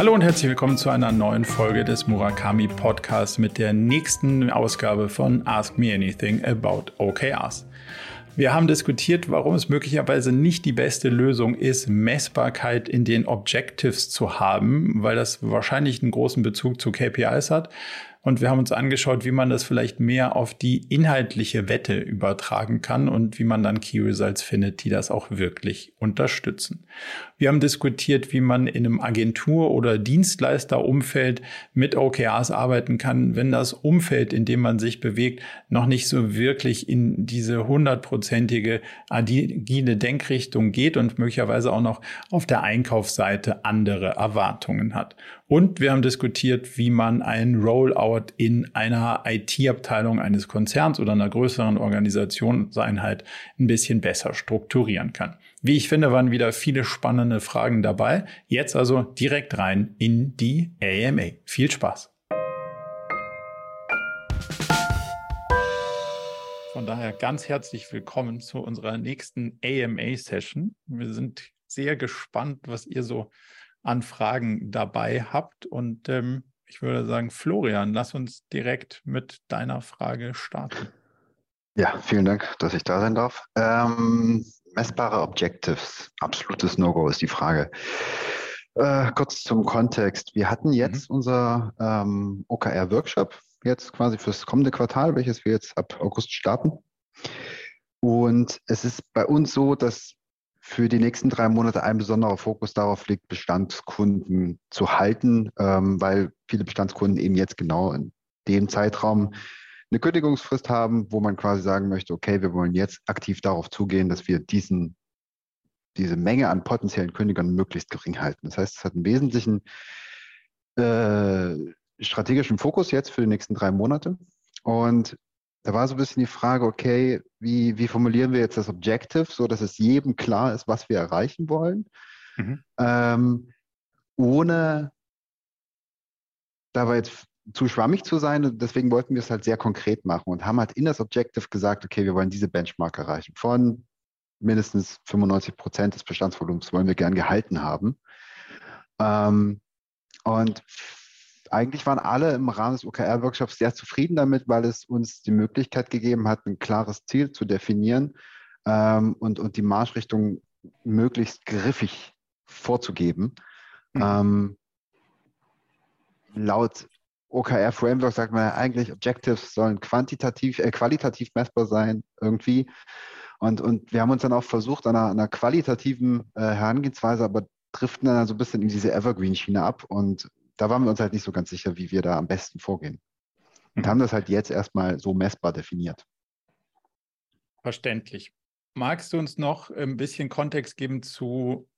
Hallo und herzlich willkommen zu einer neuen Folge des Murakami Podcasts mit der nächsten Ausgabe von Ask Me Anything About OKRs. Wir haben diskutiert, warum es möglicherweise nicht die beste Lösung ist, Messbarkeit in den Objectives zu haben, weil das wahrscheinlich einen großen Bezug zu KPIs hat. Und wir haben uns angeschaut, wie man das vielleicht mehr auf die inhaltliche Wette übertragen kann und wie man dann Key Results findet, die das auch wirklich unterstützen. Wir haben diskutiert, wie man in einem Agentur- oder Dienstleisterumfeld mit OKRs arbeiten kann, wenn das Umfeld, in dem man sich bewegt, noch nicht so wirklich in diese hundertprozentige agile Denkrichtung geht und möglicherweise auch noch auf der Einkaufsseite andere Erwartungen hat. Und wir haben diskutiert, wie man einen Rollout in einer IT-Abteilung eines Konzerns oder einer größeren Organisationseinheit ein bisschen besser strukturieren kann. Wie ich finde, waren wieder viele spannende Fragen dabei. Jetzt also direkt rein in die AMA. Viel Spaß! Von daher ganz herzlich willkommen zu unserer nächsten AMA-Session. Wir sind sehr gespannt, was ihr so an Fragen dabei habt. Und ähm, ich würde sagen, Florian, lass uns direkt mit deiner Frage starten. Ja, vielen Dank, dass ich da sein darf. Ähm, messbare Objectives, absolutes No-Go ist die Frage. Äh, kurz zum Kontext. Wir hatten jetzt mhm. unser ähm, OKR-Workshop, jetzt quasi fürs kommende Quartal, welches wir jetzt ab August starten. Und es ist bei uns so, dass für die nächsten drei Monate ein besonderer Fokus darauf liegt, Bestandskunden zu halten, ähm, weil viele Bestandskunden eben jetzt genau in dem Zeitraum eine Kündigungsfrist haben, wo man quasi sagen möchte, okay, wir wollen jetzt aktiv darauf zugehen, dass wir diesen, diese Menge an potenziellen Kündigern möglichst gering halten. Das heißt, es hat einen wesentlichen äh, strategischen Fokus jetzt für die nächsten drei Monate. Und da war so ein bisschen die Frage, okay, wie, wie formulieren wir jetzt das Objective, so dass es jedem klar ist, was wir erreichen wollen, mhm. ähm, ohne dabei jetzt zu schwammig zu sein. Und deswegen wollten wir es halt sehr konkret machen und haben halt in das Objective gesagt, okay, wir wollen diese Benchmark erreichen. Von mindestens 95 Prozent des Bestandsvolumens wollen wir gern gehalten haben. Ähm, und eigentlich waren alle im Rahmen des OKR-Workshops sehr zufrieden damit, weil es uns die Möglichkeit gegeben hat, ein klares Ziel zu definieren ähm, und, und die Marschrichtung möglichst griffig vorzugeben. Mhm. Ähm, laut OKR-Framework sagt man ja eigentlich, Objectives sollen quantitativ, äh, qualitativ messbar sein irgendwie. Und, und wir haben uns dann auch versucht, an einer, einer qualitativen äh, Herangehensweise, aber driften dann so ein bisschen in diese Evergreen-Schiene ab. Und da waren wir uns halt nicht so ganz sicher, wie wir da am besten vorgehen. Und haben das halt jetzt erstmal so messbar definiert. Verständlich. Magst du uns noch ein bisschen Kontext geben zu,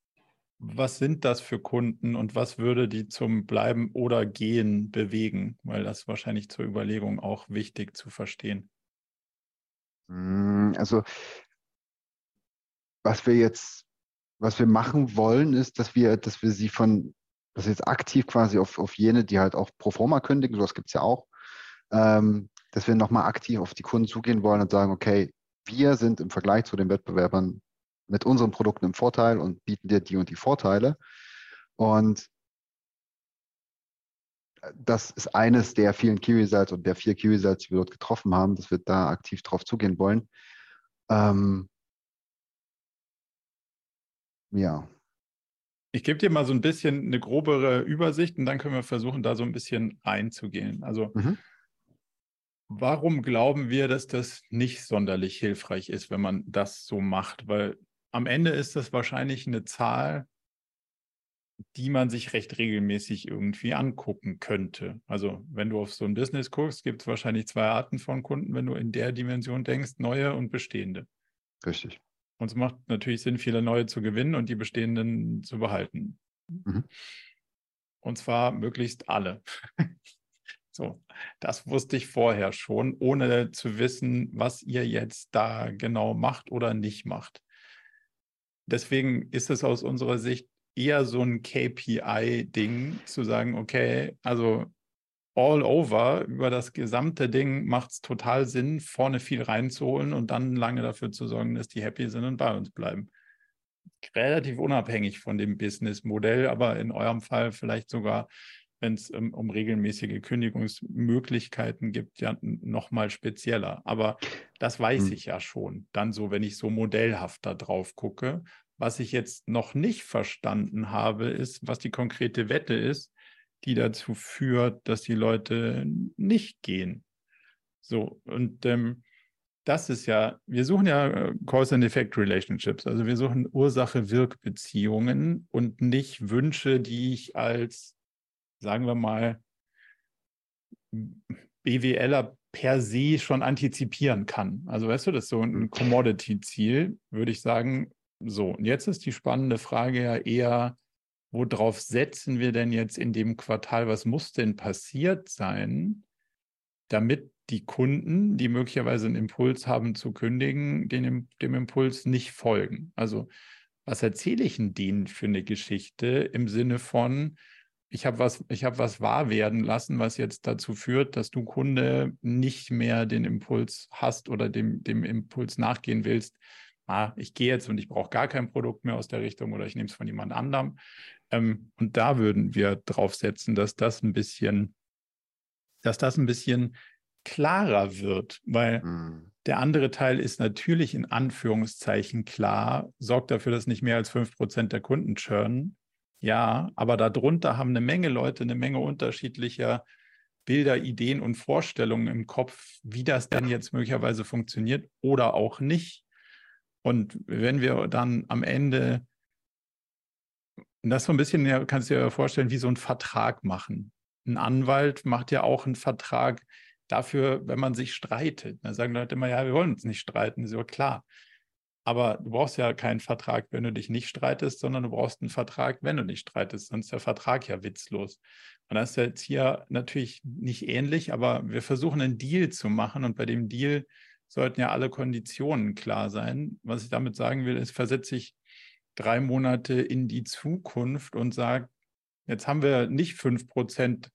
was sind das für Kunden und was würde die zum Bleiben oder Gehen bewegen? Weil das wahrscheinlich zur Überlegung auch wichtig zu verstehen. Hm, also, was wir jetzt, was wir machen wollen, ist, dass wir, dass wir sie von das jetzt aktiv quasi auf, auf jene, die halt auch pro forma kündigen, sowas gibt es ja auch, ähm, dass wir nochmal aktiv auf die Kunden zugehen wollen und sagen, okay, wir sind im Vergleich zu den Wettbewerbern mit unseren Produkten im Vorteil und bieten dir die und die Vorteile. Und das ist eines der vielen Key Results und der vier Key Results, die wir dort getroffen haben, dass wir da aktiv drauf zugehen wollen. Ähm, ja, ich gebe dir mal so ein bisschen eine grobere Übersicht und dann können wir versuchen, da so ein bisschen einzugehen. Also, mhm. warum glauben wir, dass das nicht sonderlich hilfreich ist, wenn man das so macht? Weil am Ende ist das wahrscheinlich eine Zahl, die man sich recht regelmäßig irgendwie angucken könnte. Also, wenn du auf so ein Business guckst, gibt es wahrscheinlich zwei Arten von Kunden, wenn du in der Dimension denkst, neue und bestehende. Richtig. Und es macht natürlich Sinn, viele neue zu gewinnen und die bestehenden zu behalten. Mhm. Und zwar möglichst alle. so, das wusste ich vorher schon, ohne zu wissen, was ihr jetzt da genau macht oder nicht macht. Deswegen ist es aus unserer Sicht eher so ein KPI-Ding, zu sagen, okay, also all over über das gesamte Ding macht es total Sinn, vorne viel reinzuholen und dann lange dafür zu sorgen, dass die happy sind und bei uns bleiben. relativ unabhängig von dem Businessmodell, aber in eurem Fall vielleicht sogar, wenn es um, um, regelmäßige Kündigungsmöglichkeiten gibt, ja noch mal spezieller. Aber das weiß hm. ich ja schon. Dann so, wenn ich so modellhaft da drauf gucke. Was ich jetzt noch nicht verstanden habe, ist, was die konkrete Wette ist, die dazu führt, dass die Leute nicht gehen. So, und ähm, das ist ja, wir suchen ja äh, Cause and Effect Relationships, also wir suchen Ursache-Wirk-Beziehungen und nicht Wünsche, die ich als, sagen wir mal, BWLer per se schon antizipieren kann. Also weißt du, das ist so ein Commodity-Ziel, würde ich sagen. So, und jetzt ist die spannende Frage ja eher, worauf setzen wir denn jetzt in dem Quartal? Was muss denn passiert sein, damit die Kunden, die möglicherweise einen Impuls haben zu kündigen, den, dem Impuls nicht folgen. Also was erzähle ich denen für eine Geschichte im Sinne von, ich habe was, ich habe was wahr werden lassen, was jetzt dazu führt, dass du Kunde nicht mehr den Impuls hast oder dem, dem Impuls nachgehen willst. Ah, ich gehe jetzt und ich brauche gar kein Produkt mehr aus der Richtung oder ich nehme es von jemand anderem. Ähm, und da würden wir drauf setzen, dass das ein bisschen, dass das ein bisschen klarer wird, weil mhm. der andere Teil ist natürlich in Anführungszeichen klar, sorgt dafür, dass nicht mehr als 5% der Kunden churnen. Ja, aber darunter haben eine Menge Leute eine Menge unterschiedlicher Bilder, Ideen und Vorstellungen im Kopf, wie das denn jetzt möglicherweise funktioniert oder auch nicht. Und wenn wir dann am Ende das so ein bisschen, kannst du dir vorstellen, wie so ein Vertrag machen. Ein Anwalt macht ja auch einen Vertrag, dafür, wenn man sich streitet. Da sagen Leute immer, ja, wir wollen uns nicht streiten, ist ja klar. Aber du brauchst ja keinen Vertrag, wenn du dich nicht streitest, sondern du brauchst einen Vertrag, wenn du dich streitest. Sonst ist der Vertrag ja witzlos. Und das ist jetzt hier natürlich nicht ähnlich, aber wir versuchen einen Deal zu machen und bei dem Deal sollten ja alle Konditionen klar sein. Was ich damit sagen will, ist, versetze ich drei Monate in die Zukunft und sage, jetzt haben wir nicht fünf Prozent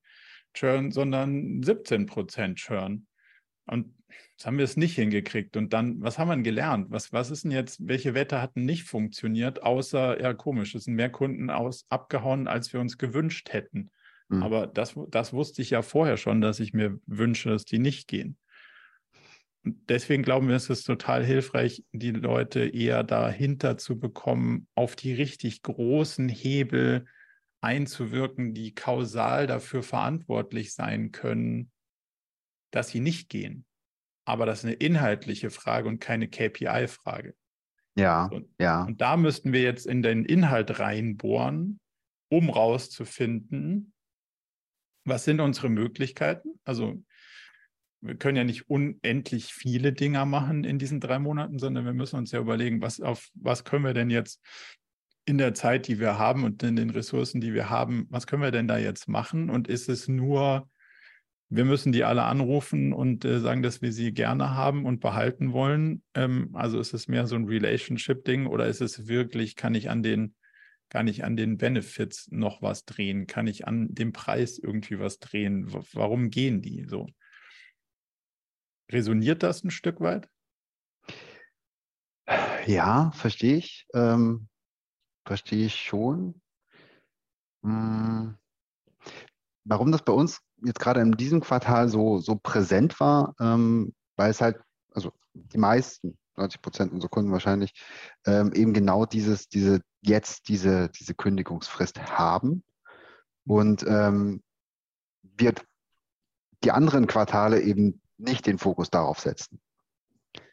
Churn, sondern 17 Prozent Churn. Und jetzt haben wir es nicht hingekriegt. Und dann, was haben wir denn gelernt? Was, was ist denn jetzt, welche Wette hatten nicht funktioniert, außer, ja, komisch, es sind mehr Kunden aus, abgehauen, als wir uns gewünscht hätten. Mhm. Aber das, das wusste ich ja vorher schon, dass ich mir wünsche, dass die nicht gehen. Deswegen glauben wir, es ist total hilfreich, die Leute eher dahinter zu bekommen, auf die richtig großen Hebel einzuwirken, die kausal dafür verantwortlich sein können, dass sie nicht gehen. Aber das ist eine inhaltliche Frage und keine KPI-Frage. Ja, und, ja. Und da müssten wir jetzt in den Inhalt reinbohren, um rauszufinden, was sind unsere Möglichkeiten? Also wir können ja nicht unendlich viele Dinger machen in diesen drei Monaten, sondern wir müssen uns ja überlegen, was auf was können wir denn jetzt in der Zeit, die wir haben und in den Ressourcen, die wir haben, was können wir denn da jetzt machen? Und ist es nur, wir müssen die alle anrufen und äh, sagen, dass wir sie gerne haben und behalten wollen? Ähm, also ist es mehr so ein Relationship-Ding oder ist es wirklich, kann ich an den, kann ich an den Benefits noch was drehen? Kann ich an dem Preis irgendwie was drehen? W warum gehen die so? Resoniert das ein Stück weit? Ja, verstehe ich. Ähm, verstehe ich schon. Hm. Warum das bei uns jetzt gerade in diesem Quartal so, so präsent war, ähm, weil es halt, also die meisten, 90 Prozent unserer Kunden wahrscheinlich, ähm, eben genau dieses, diese, jetzt diese, diese Kündigungsfrist haben. Und ähm, wir die anderen Quartale eben nicht den Fokus darauf setzen.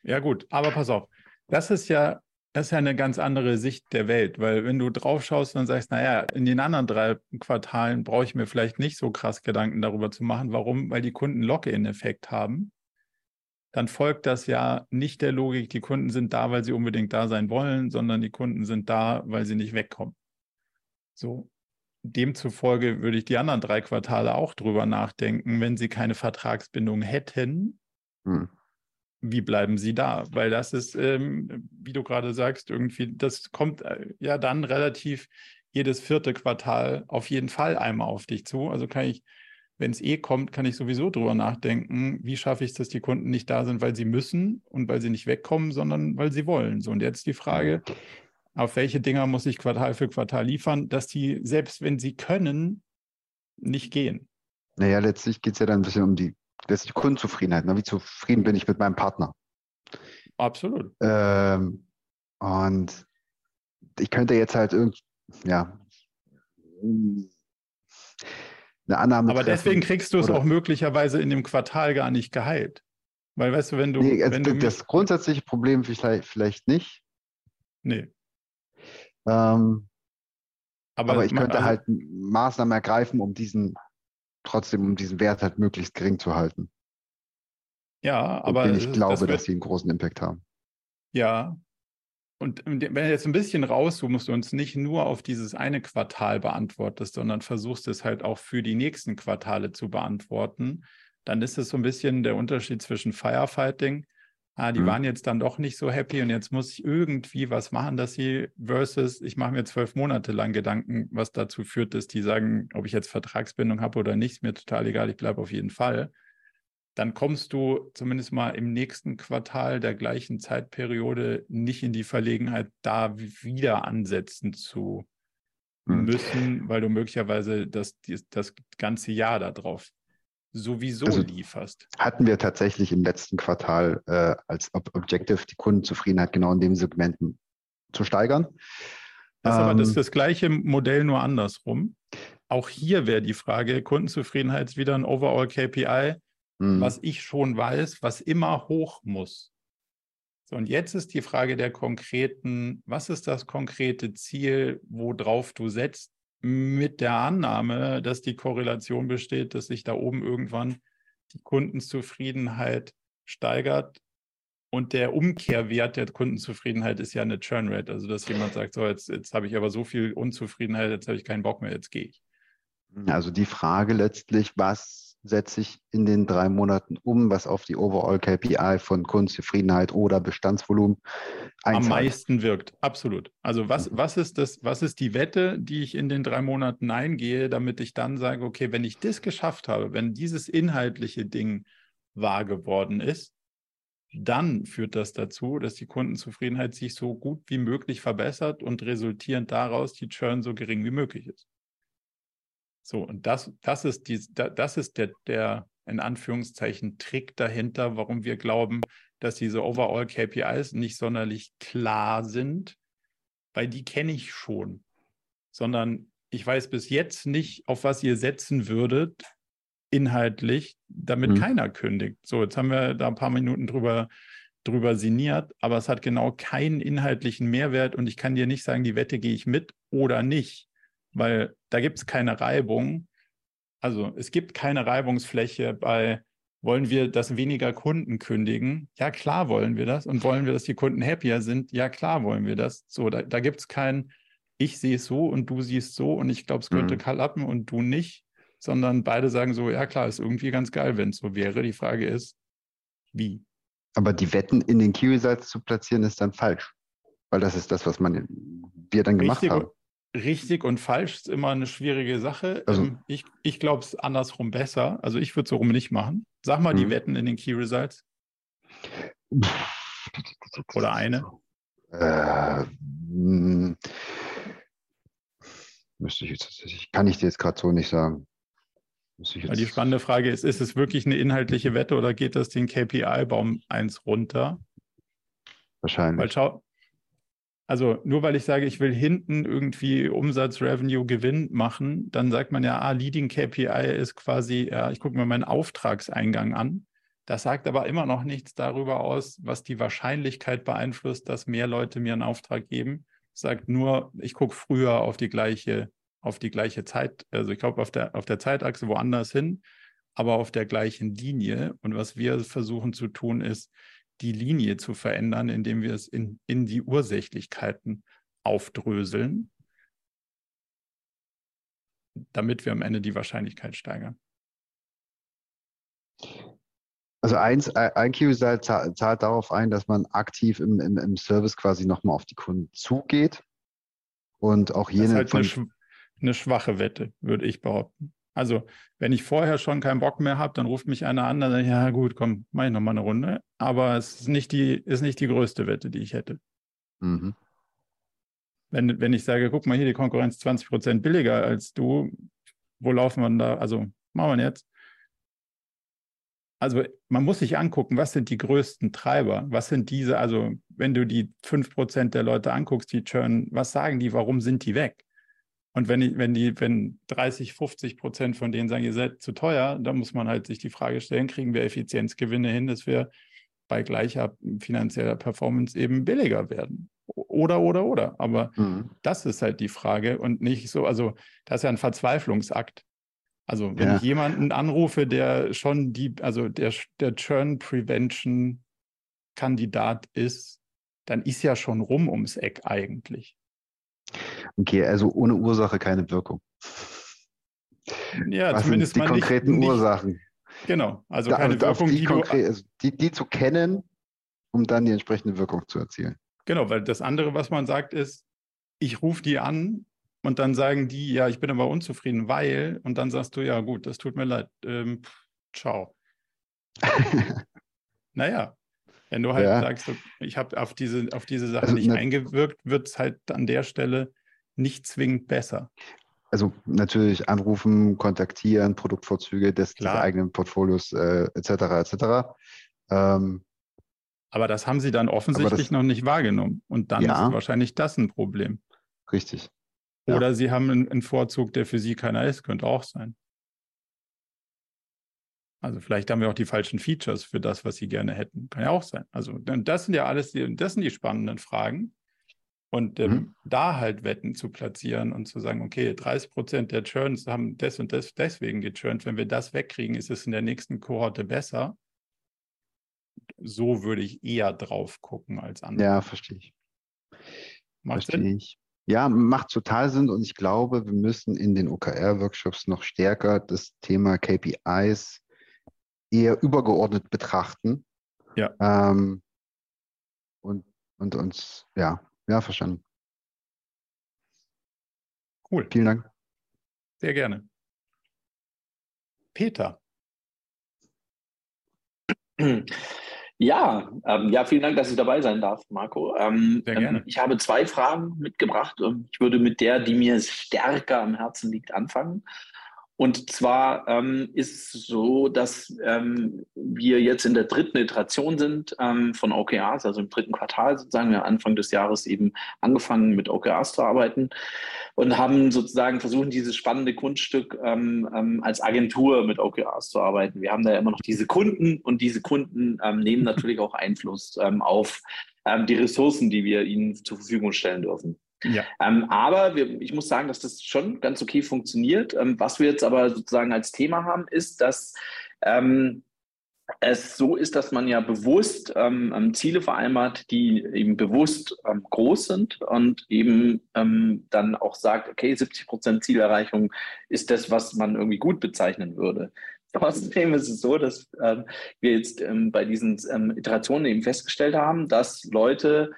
Ja, gut, aber pass auf. Das ist ja das ist ja eine ganz andere Sicht der Welt, weil wenn du drauf schaust und sagst, naja, in den anderen drei Quartalen brauche ich mir vielleicht nicht so krass Gedanken darüber zu machen. Warum? Weil die Kunden Lock-in-Effekt haben. Dann folgt das ja nicht der Logik, die Kunden sind da, weil sie unbedingt da sein wollen, sondern die Kunden sind da, weil sie nicht wegkommen. So. Demzufolge würde ich die anderen drei Quartale auch drüber nachdenken, wenn sie keine Vertragsbindung hätten. Hm wie bleiben sie da? Weil das ist, ähm, wie du gerade sagst, irgendwie, das kommt äh, ja dann relativ jedes vierte Quartal auf jeden Fall einmal auf dich zu. Also kann ich, wenn es eh kommt, kann ich sowieso drüber nachdenken, wie schaffe ich es, dass die Kunden nicht da sind, weil sie müssen und weil sie nicht wegkommen, sondern weil sie wollen. So, und jetzt die Frage, auf welche Dinger muss ich Quartal für Quartal liefern, dass die, selbst wenn sie können, nicht gehen. Naja, letztlich geht es ja dann ein bisschen um die letztlich Kundenzufriedenheit. Ne? Wie zufrieden bin ich mit meinem Partner? Absolut. Ähm, und ich könnte jetzt halt irgendwie, ja, eine Annahme. Aber treffen, deswegen kriegst du es auch möglicherweise in dem Quartal gar nicht geheilt. Weil, weißt du, wenn du. Nee, also wenn das, du grundsätzliche Problem vielleicht, vielleicht nicht. Nee. Ähm, aber, aber, ich könnte also, halt Maßnahmen ergreifen, um diesen, trotzdem, um diesen Wert halt möglichst gering zu halten. Ja, aber. Und ich glaube, das dass sie einen großen Impact haben. Ja, und wenn du jetzt ein bisschen rauszoomst und uns nicht nur auf dieses eine Quartal beantwortest, sondern versuchst es halt auch für die nächsten Quartale zu beantworten, dann ist es so ein bisschen der Unterschied zwischen Firefighting. Ah, die mhm. waren jetzt dann doch nicht so happy und jetzt muss ich irgendwie was machen, dass sie versus, ich mache mir zwölf Monate lang Gedanken, was dazu führt, dass die sagen, ob ich jetzt Vertragsbindung habe oder nicht, ist mir total egal, ich bleibe auf jeden Fall dann kommst du zumindest mal im nächsten Quartal der gleichen Zeitperiode nicht in die Verlegenheit, da wieder ansetzen zu hm. müssen, weil du möglicherweise das, das ganze Jahr darauf sowieso also lieferst. Hatten wir tatsächlich im letzten Quartal äh, als Objective die Kundenzufriedenheit genau in dem Segmenten zu steigern. Das ist ähm, aber das, ähm. das gleiche Modell nur andersrum. Auch hier wäre die Frage, Kundenzufriedenheit ist wieder ein Overall KPI mhm. was ich schon weiß, was immer hoch muss. So, und jetzt ist die Frage der konkreten, was ist das konkrete Ziel, worauf du setzt, mit der Annahme, dass die Korrelation besteht, dass sich da oben irgendwann die Kundenzufriedenheit steigert. Und der Umkehrwert der Kundenzufriedenheit ist ja eine Churn Rate. Also, dass jemand sagt, so, jetzt, jetzt habe ich aber so viel Unzufriedenheit, jetzt habe ich keinen Bock mehr, jetzt gehe ich. Also die Frage letztlich, was setze ich in den drei Monaten um, was auf die Overall KPI von Kundenzufriedenheit oder Bestandsvolumen einzahlt. Am meisten wirkt, absolut. Also was, mhm. was ist das, was ist die Wette, die ich in den drei Monaten eingehe, damit ich dann sage, okay, wenn ich das geschafft habe, wenn dieses inhaltliche Ding wahr geworden ist, dann führt das dazu, dass die Kundenzufriedenheit sich so gut wie möglich verbessert und resultierend daraus die Churn so gering wie möglich ist. So, und das, das ist, die, das ist der, der, in Anführungszeichen, Trick dahinter, warum wir glauben, dass diese Overall KPIs nicht sonderlich klar sind, weil die kenne ich schon, sondern ich weiß bis jetzt nicht, auf was ihr setzen würdet, inhaltlich, damit mhm. keiner kündigt. So, jetzt haben wir da ein paar Minuten drüber, drüber sinniert, aber es hat genau keinen inhaltlichen Mehrwert und ich kann dir nicht sagen, die Wette gehe ich mit oder nicht weil da gibt es keine Reibung. Also es gibt keine Reibungsfläche bei, wollen wir, dass weniger Kunden kündigen? Ja, klar wollen wir das. Und wollen wir, dass die Kunden happier sind? Ja, klar wollen wir das. So, da, da gibt es kein, ich sehe es so und du siehst so und ich glaube, es könnte mhm. klappen und du nicht, sondern beide sagen so, ja klar, ist irgendwie ganz geil, wenn es so wäre. Die Frage ist, wie? Aber die Wetten in den Key-Results zu platzieren, ist dann falsch. Weil das ist das, was man, wir dann gemacht Richtig, haben richtig und falsch ist immer eine schwierige Sache. Also, ähm, ich ich glaube es andersrum besser. Also ich würde es so rum nicht machen. Sag mal die mhm. Wetten in den Key Results. Oder eine. Äh, müsste ich jetzt tatsächlich, kann ich dir jetzt gerade so nicht sagen. Die spannende Frage ist, ist es wirklich eine inhaltliche Wette oder geht das den KPI-Baum eins runter? Wahrscheinlich. Weil schau, also nur weil ich sage, ich will hinten irgendwie Umsatz, Revenue, Gewinn machen, dann sagt man ja, ah, Leading KPI ist quasi, ja, ich gucke mir meinen Auftragseingang an. Das sagt aber immer noch nichts darüber aus, was die Wahrscheinlichkeit beeinflusst, dass mehr Leute mir einen Auftrag geben. Sagt nur, ich gucke früher auf die gleiche, auf die gleiche Zeit, also ich glaube auf der, auf der Zeitachse woanders hin, aber auf der gleichen Linie. Und was wir versuchen zu tun, ist, die Linie zu verändern, indem wir es in, in die Ursächlichkeiten aufdröseln, damit wir am Ende die Wahrscheinlichkeit steigern. Also eins, ein Key-Result zahlt, zahlt darauf ein, dass man aktiv im, im, im Service quasi nochmal auf die Kunden zugeht und auch jene. Das ist halt eine, sch eine schwache Wette, würde ich behaupten. Also, wenn ich vorher schon keinen Bock mehr habe, dann ruft mich einer an, dann sage ich, ja gut, komm, mach ich nochmal eine Runde. Aber es ist nicht die, ist nicht die größte Wette, die ich hätte. Mhm. Wenn, wenn ich sage, guck mal hier, die Konkurrenz 20 Prozent billiger als du, wo laufen wir da? Also machen wir jetzt. Also man muss sich angucken, was sind die größten Treiber? Was sind diese, also wenn du die 5% der Leute anguckst, die churn, was sagen die, warum sind die weg? Und wenn, die, wenn, die, wenn 30, 50 Prozent von denen sagen, ihr seid zu teuer, dann muss man halt sich die Frage stellen, kriegen wir Effizienzgewinne hin, dass wir bei gleicher finanzieller Performance eben billiger werden? Oder, oder, oder. Aber mhm. das ist halt die Frage und nicht so, also das ist ja ein Verzweiflungsakt. Also wenn ja. ich jemanden anrufe, der schon die, also der, der Churn Prevention Kandidat ist, dann ist ja schon rum ums Eck eigentlich. Okay, also ohne Ursache keine Wirkung. Ja, Was zumindest sind die konkreten nicht, Ursachen. Genau, also da, keine Wirkung, die, die, du, also die, die zu kennen, um dann die entsprechende Wirkung zu erzielen. Genau, weil das andere, was man sagt, ist, ich rufe die an und dann sagen die, ja, ich bin aber unzufrieden, weil, und dann sagst du, ja gut, das tut mir leid, ähm, ciao. naja, wenn du halt ja. sagst, ich habe auf diese, auf diese Sache also, nicht ne, eingewirkt, wird es halt an der Stelle nicht zwingend besser. Also natürlich anrufen, kontaktieren, Produktvorzüge des, des eigenen Portfolios äh, etc. etc. Ähm, aber das haben sie dann offensichtlich das, noch nicht wahrgenommen. Und dann ja, ist wahrscheinlich das ein Problem. Richtig. Ja. Oder sie haben einen, einen Vorzug, der für sie keiner ist, könnte auch sein. Also vielleicht haben wir auch die falschen Features für das, was sie gerne hätten. Kann ja auch sein. Also das sind ja alles die, das sind die spannenden Fragen. Und ähm, mhm. da halt Wetten zu platzieren und zu sagen, okay, 30 Prozent der Churns haben das und das deswegen gechurnt. Wenn wir das wegkriegen, ist es in der nächsten Kohorte besser. So würde ich eher drauf gucken als andere. Ja, verstehe ich. Macht verstehe Sinn? ich. Ja, macht total Sinn und ich glaube, wir müssen in den OKR-Workshops noch stärker das Thema KPIs eher übergeordnet betrachten. Ja. Ähm, und, und uns, ja, ja, verstanden. Cool. Vielen Dank. Sehr gerne. Peter. Ja, ähm, ja, vielen Dank, dass ich dabei sein darf, Marco. Ähm, Sehr gerne. Ähm, ich habe zwei Fragen mitgebracht. Ich würde mit der, die mir stärker am Herzen liegt, anfangen. Und zwar ähm, ist es so, dass ähm, wir jetzt in der dritten Iteration sind ähm, von OKRs, also im dritten Quartal sozusagen. Wir Anfang des Jahres eben angefangen mit OKRs zu arbeiten und haben sozusagen versucht, dieses spannende Kunststück ähm, ähm, als Agentur mit OKRs zu arbeiten. Wir haben da immer noch diese Kunden und diese Kunden ähm, nehmen natürlich auch Einfluss auf die Ressourcen, die wir ihnen zur Verfügung stellen dürfen. Ja. Ähm, aber wir, ich muss sagen, dass das schon ganz okay funktioniert. Ähm, was wir jetzt aber sozusagen als Thema haben, ist, dass ähm, es so ist, dass man ja bewusst ähm, ähm Ziele vereinbart, die eben bewusst ähm, groß sind und eben ähm, dann auch sagt, okay, 70 Prozent Zielerreichung ist das, was man irgendwie gut bezeichnen würde. Trotzdem ist es so, dass ähm, wir jetzt ähm, bei diesen Iterationen eben festgestellt haben, dass Leute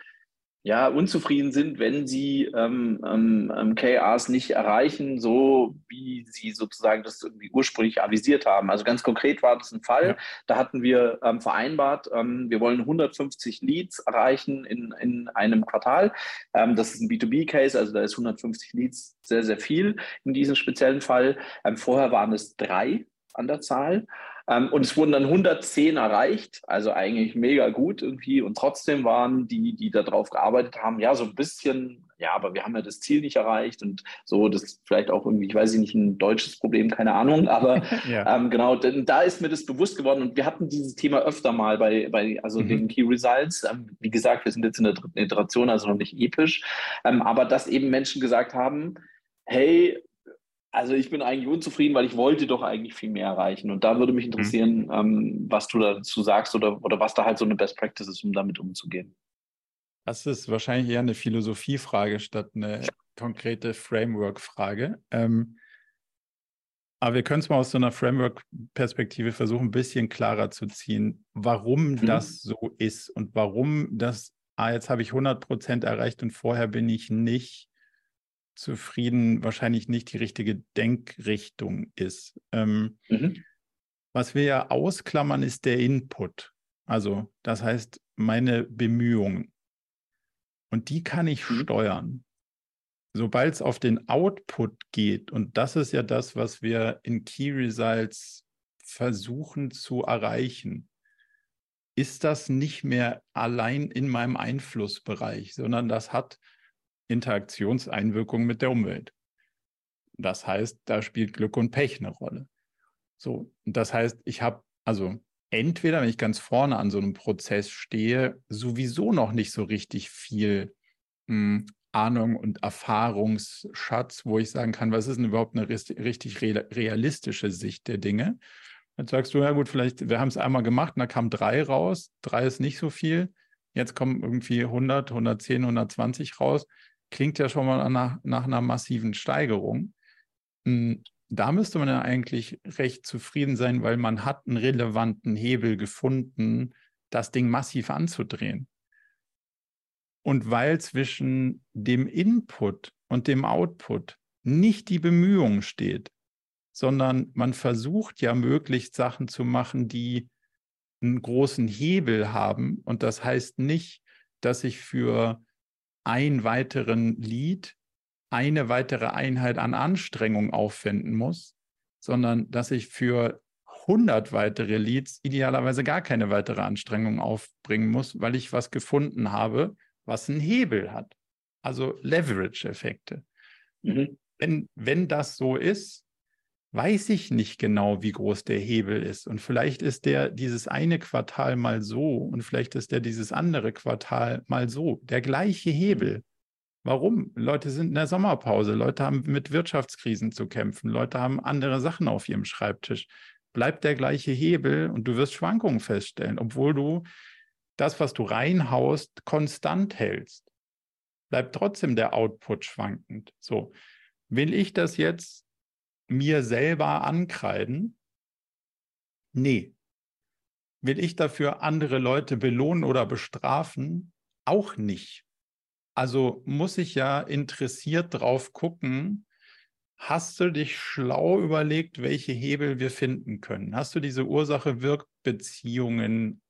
ja, unzufrieden sind, wenn sie ähm, ähm, ähm KRs nicht erreichen, so wie sie sozusagen das irgendwie ursprünglich avisiert haben. Also ganz konkret war das ein Fall, ja. da hatten wir ähm, vereinbart, ähm, wir wollen 150 Leads erreichen in, in einem Quartal. Ähm, das ist ein B2B-Case, also da ist 150 Leads sehr, sehr viel in diesem speziellen Fall. vorher waren es drei an der Zahl. Ähm, und es wurden dann 110 erreicht, also eigentlich mega gut irgendwie. Und trotzdem waren die, die da drauf gearbeitet haben, ja, so ein bisschen, ja, aber wir haben ja das Ziel nicht erreicht und so, das ist vielleicht auch irgendwie, ich weiß nicht, ein deutsches Problem, keine Ahnung, aber ja. ähm, genau, denn da ist mir das bewusst geworden und wir hatten dieses Thema öfter mal bei, bei also mhm. den Key Results. Ähm, wie gesagt, wir sind jetzt in der dritten Iteration, also noch nicht episch, ähm, aber dass eben Menschen gesagt haben, hey, also ich bin eigentlich unzufrieden, weil ich wollte doch eigentlich viel mehr erreichen. Und da würde mich interessieren, mhm. ähm, was du dazu sagst oder, oder was da halt so eine Best Practice ist, um damit umzugehen. Das ist wahrscheinlich eher eine Philosophiefrage statt eine konkrete Framework-Frage. Ähm, aber wir können es mal aus so einer Framework-Perspektive versuchen, ein bisschen klarer zu ziehen, warum mhm. das so ist und warum das, ah, jetzt habe ich 100 Prozent erreicht und vorher bin ich nicht zufrieden wahrscheinlich nicht die richtige Denkrichtung ist. Ähm, mhm. Was wir ja ausklammern, ist der Input. Also das heißt, meine Bemühungen. Und die kann ich mhm. steuern. sobald es auf den Output geht, und das ist ja das, was wir in Key Results versuchen zu erreichen, ist das nicht mehr allein in meinem Einflussbereich, sondern das hat Interaktionseinwirkungen mit der Umwelt. Das heißt, da spielt Glück und Pech eine Rolle. So, das heißt, ich habe also entweder, wenn ich ganz vorne an so einem Prozess stehe, sowieso noch nicht so richtig viel mh, hm, Ahnung und Erfahrungsschatz, wo ich sagen kann, was ist denn überhaupt eine richtig realistische Sicht der Dinge? Jetzt sagst du, ja gut, vielleicht, wir haben es einmal gemacht und da kam drei raus. Drei ist nicht so viel. Jetzt kommen irgendwie 100, 110, 120 raus. Klingt ja schon mal nach, nach einer massiven Steigerung. Hm, da müsste man ja eigentlich recht zufrieden sein, weil man hat einen relevanten Hebel gefunden, das Ding massiv anzudrehen. Und weil zwischen dem Input und dem Output nicht die Bemühung steht, sondern man versucht ja möglichst Sachen zu machen, die einen großen Hebel haben. Und das heißt nicht, dass ich für ein weiteren Lied eine weitere Einheit an Anstrengung aufwenden muss, sondern dass ich für 100 weitere Leads idealerweise gar keine weitere Anstrengung aufbringen muss, weil ich was gefunden habe, was einen Hebel hat. Also Leverage-Effekte. Mhm. Wenn, wenn das so ist, weiß ich nicht genau, wie groß der Hebel ist. Und vielleicht ist der dieses eine Quartal mal so und vielleicht ist der dieses andere Quartal mal so. Der gleiche Hebel. Warum? Leute sind in der Sommerpause, Leute haben mit Wirtschaftskrisen zu kämpfen, Leute haben andere Sachen auf ihrem Schreibtisch. Bleibt der gleiche Hebel und du wirst Schwankungen feststellen, obwohl du das, was du reinhaust, konstant hältst. Bleibt trotzdem der Output schwankend. So, will ich das jetzt mir selber ankreiden? Nee. Will ich dafür andere Leute belohnen oder bestrafen? Auch nicht. Also muss ich ja interessiert drauf gucken, hast du dich schlau überlegt, welche Hebel wir finden können? Hast du diese Ursache-Wirk-Beziehungen